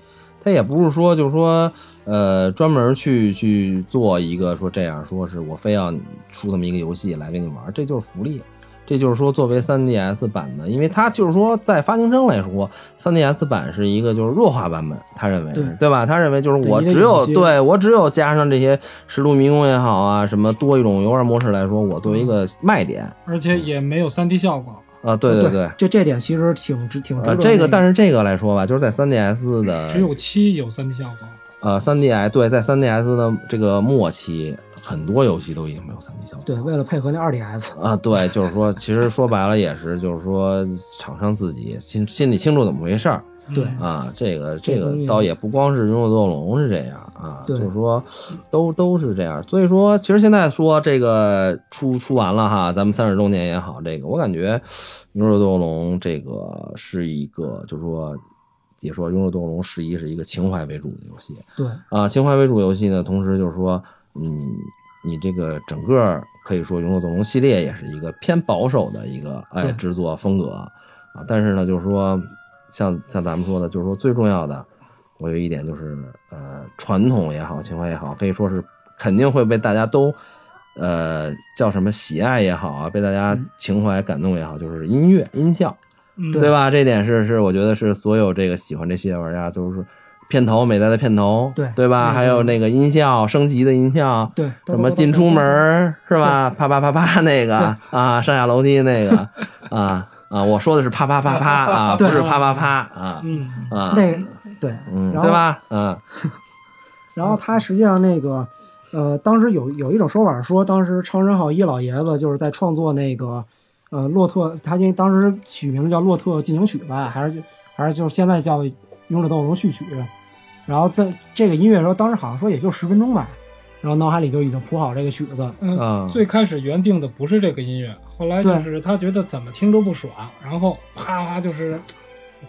它也不是说就是说呃专门去去做一个说这样说是我非要出这么一个游戏来给你玩，这就是福利。这就是说，作为 3DS 版的，因为它就是说，在发行商来说，3DS 版是一个就是弱化版本，他认为对对吧？他认为就是我只有对我只有加上这些十路迷宫也好啊，什么多一种游玩模式来说，我作为一个卖点而且也没有 3D 效果。啊，对对对，这这点其实挺值挺值呃，得、这个但是这个来说吧，就是在 3DS 的只有七有 3D 效果。呃 3DS 对，在 3DS 的这个末期，很多游戏都已经没有 3D 效果。对，为了配合那 2DS 啊，对，就是说，其实说白了也是，就是说，厂商自己心心里清楚怎么回事儿。对啊，这个这个倒也不光是《勇者斗龙》是这样啊，就是说，都都是这样。所以说，其实现在说这个出出完了哈，咱们三十周年也好，这个我感觉《勇者斗龙》这个是一个，就是说。解说《勇者斗龙十一》是一个情怀为主的游戏，对啊，情怀为主游戏呢，同时就是说，嗯，你这个整个可以说《勇者斗龙》系列也是一个偏保守的一个哎制作风格啊，但是呢，就是说，像像咱们说的，就是说最重要的，我有一点就是，呃，传统也好，情怀也好，可以说是肯定会被大家都。呃，叫什么喜爱也好啊，被大家情怀感动也好，就是音乐音效，嗯对吧？这点是是我觉得是所有这个喜欢这系列玩家，就是片头美代的片头，对对吧？嗯还有那个音效升级的音效，对什么进出门是吧？啪啪啪啪那个啊，上下楼梯那个啊啊，我说的是啪啪啪啪啊，不是啪啪啪啊嗯啊，那个对，嗯，然后对吧？嗯 然后他实际上那个，呃，当时有有一种说法说，当时昌神浩一老爷子就是在创作那个，呃，洛特，他因为当时取名字叫《洛特进行曲》吧，还是还是就是现在叫《勇者斗龙序曲》。然后在这个音乐的时候，当时好像说也就十分钟吧，然后脑海里就已经谱好这个曲子。嗯，啊最开始原定的不是这个音乐，后来就是他觉得怎么听都不爽，然后啪啪就是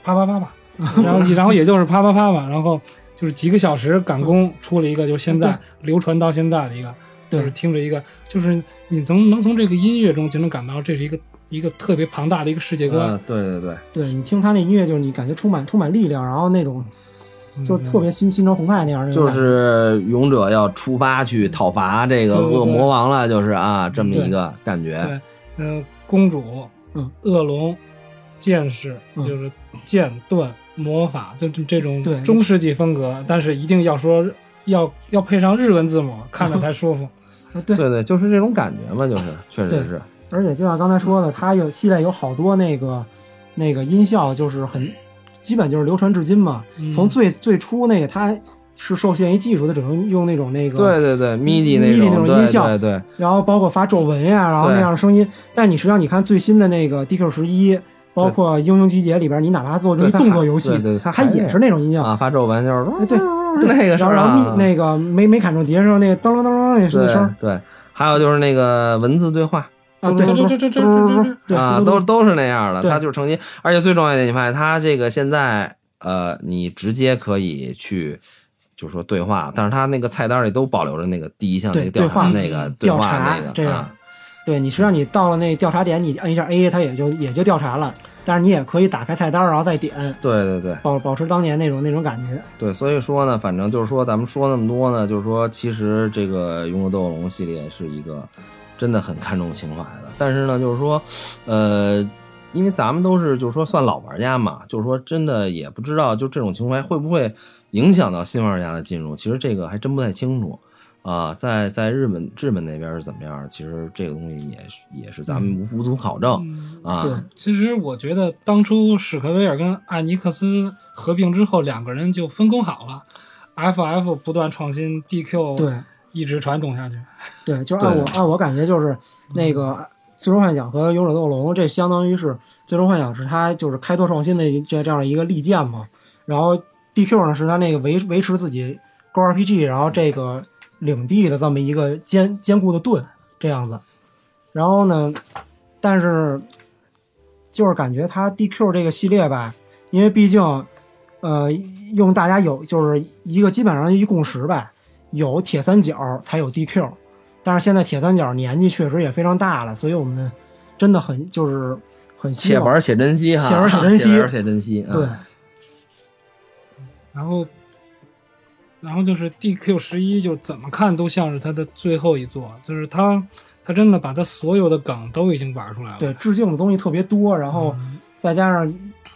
啪啪啪吧，然后然后也就是啪啪啪吧，然后就是几个小时赶工出了一个，就现在流传到现在的一个，就是听着一个，就是你从能从这个音乐中就能感到这是一个一个特别庞大的一个世界观。啊，对对对，对你听他那音乐，就是你感觉充满充满力量，然后那种就特别心心潮澎湃那样的就。是勇者要出发去讨伐这个恶魔王了，就是啊，这么一个感觉。对，嗯、公主，嗯，恶龙，剑士，嗯就是剑盾魔法，就这这种对中世纪风格，但是一定要说要要配上日文字母，看着才舒服。啊对对对，就是这种感觉嘛，就是 确实是。而且就像刚才说的，它有系列有好多那个那个音效，就是很基本就是流传至今嘛。嗯从最最初那个它是受限于技术，它只能用那种那个对对对，MIDI 那 MIDI 那种，音效对对，然后包括发皱纹呀，然后那样的声音。但你实际上你看最新的那个 DQ 十一，包括《英雄集结》里边，你哪怕做成一动作游戏，对对它它也是是那种音效。啊，发皱纹就是哎，对，那个声儿然后那个没没砍中敌人时候，那个当啷当啷那是那对声对，还有就是那个文字对话。啊，对这这这这这这这啊，都都是那样的，对它就是成绩，而且最重要一点，你发现它这个现在呃，你直接可以去。就是说对话，但是它那个菜单里都保留着那个第一项那个调查对话那个调查那个这样啊。对你实际上你到了那调查点，你按一下 A，它也就也就调查了。但是你也可以打开菜单，然后再点，对对对保保持当年那种那种感觉。对，所以说呢，反正就是说，咱们说那么多呢，就是说，其实这个《勇者斗恶龙》系列是一个真的很看重情怀的。但是呢，就是说，呃，因为咱们都是就是说算老玩家嘛，就是说真的也不知道，就这种情怀会不会影响到新玩家的进入。其实这个还真不太清楚啊。在在日本日本那边是怎么样？其实这个东西也是也是咱们无无从考证啊。对，其实我觉得当初史克威尔跟艾尼克斯合并之后，两个人就分工好了，FF 不断创新，DQ 对一直传统下去。对，就按我按我感觉就是那个最终幻想和勇者斗龙，这相当于是最终幻想是它就是开拓创新的这这样的一个利剑嘛，然后 DQ 呢是它那个维维持自己 Go RPG，然后这个领地的这么一个坚坚固的盾这样子，然后呢，但是就是感觉它 DQ 这个系列吧，因为毕竟呃用大家有就是一个基本上一共识吧，有铁三角才有 DQ。但是现在铁三角年纪确实也非常大了，所以我们真的很就是很希望且玩且珍惜哈，且玩且珍 惜且玩且珍惜。啊对，然后，然后就是 DQ 十一，就怎么看都像是他的最后一作，就是他他真的把他所有的梗都已经玩出来了。对致敬的东西特别多，然后再加上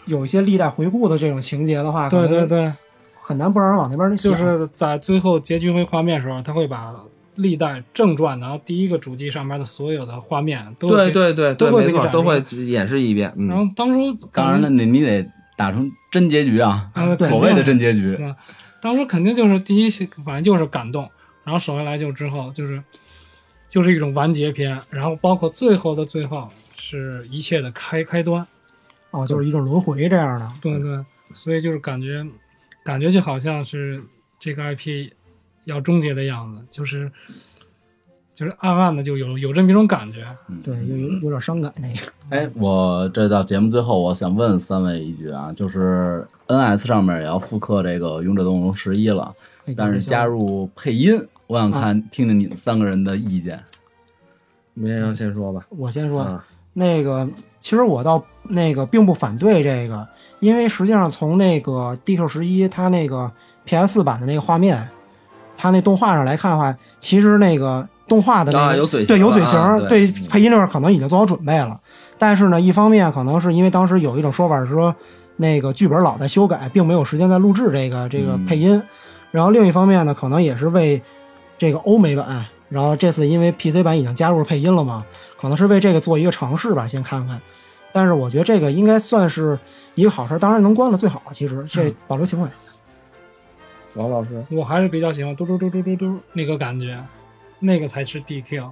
有一些历代回顾的这种情节的话，对对对，很难不让人往那边想。就是在最后结局会画面的时候，他会把历代正传，然后第一个主机上面的所有的画面都对给对对会没错，都会演示一遍。嗯，然后当初当然了，你你得打成真结局啊，啊对所谓的真结局。嗯，当时肯定就是第一，反正就是感动，然后守下来就之后就是就是一种完结篇，然后包括最后的最后是一切的开开端。哦，就是一种轮回这样的。对对，所以就是感觉感觉就好像是这个 IP 要终结的样子，就是就是暗暗的就有有这么一种感觉。对，有有有点伤感那个。哎，我这到节目最后，我想问三位一句啊，就是 NS 上面也要复刻这个《勇者斗龙十一》了，哎但是加入配音，我想看、听听你们三个人的意见。绵阳先说吧。我先说，啊那个其实我倒那个并不反对这个，因为实际上从那个 DQ 十一它那个 PS 版的那个画面，它那动画上来看的话，其实那个动画的那个、啊有嘴型对有嘴型，啊对配音这块可能已经做好准备了。但是呢，一方面可能是因为当时有一种说法是说，那个剧本老在修改，并没有时间再录制这个这个配音。然后另一方面呢，可能也是为这个欧美版，然后这次因为 PC 版已经加入了配音了嘛，可能是为这个做一个尝试吧，先看看。但是我觉得这个应该算是一个好事，当然能关了最好。其实这保留情怀。王老师，我还是比较喜欢嘟嘟嘟嘟嘟嘟那个感觉，那个才是 DQ。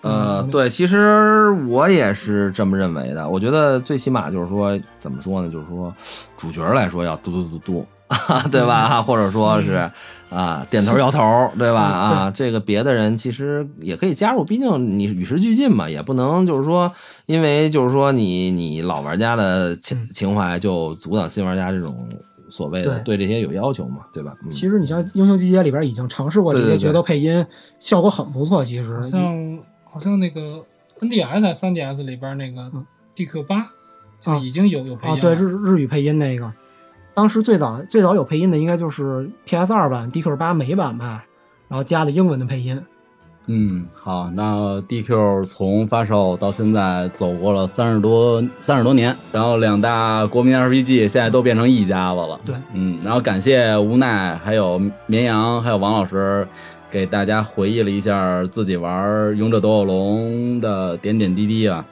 呃，对，其实我也是这么认为的。我觉得最起码就是说，怎么说呢？就是说，主角来说要嘟嘟嘟嘟，对吧？或者说是啊，点头摇头，对吧？啊，这个别的人其实也可以加入，毕竟你与时俱进嘛，也不能就是说，因为就是说你你老玩家的情情怀就阻挡新玩家这种所谓的对对这些有要求嘛，对吧？嗯其实你像《英雄集结》里边已经尝试过这些角色配音，效果很不错。其实像好像那个 NDS 还是 3DS 里边那个 DQ 八就已经有有配音啊，了。对日日语配音那个，当时最早最早有配音的应该就是 PS 二版 DQ 八美版吧，然后加的英文的配音。嗯，好，那 DQ 从发售到现在走过了三十多三十多年，然后两大国民 RPG 现在都变成一家子了。对，嗯，然后感谢无奈，还有绵羊，还有王老师，给大家回忆了一下自己玩《勇者斗恶龙》的点点滴滴吧。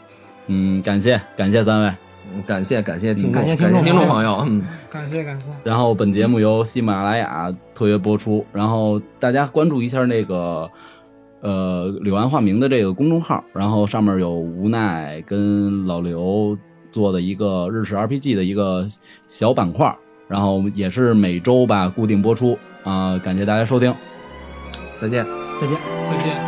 嗯，感谢感谢三位，嗯感谢感谢听众，感谢听听众听众朋友，嗯。感谢感谢。然后本节目由喜马拉雅特约播出，然后大家关注一下那个呃柳暗花明的这个公众号，然后上面有无奈跟老刘做的一个日式 RPG 的一个小板块，然后也是每周吧固定播出啊、感谢大家收听，再见。再见。再见。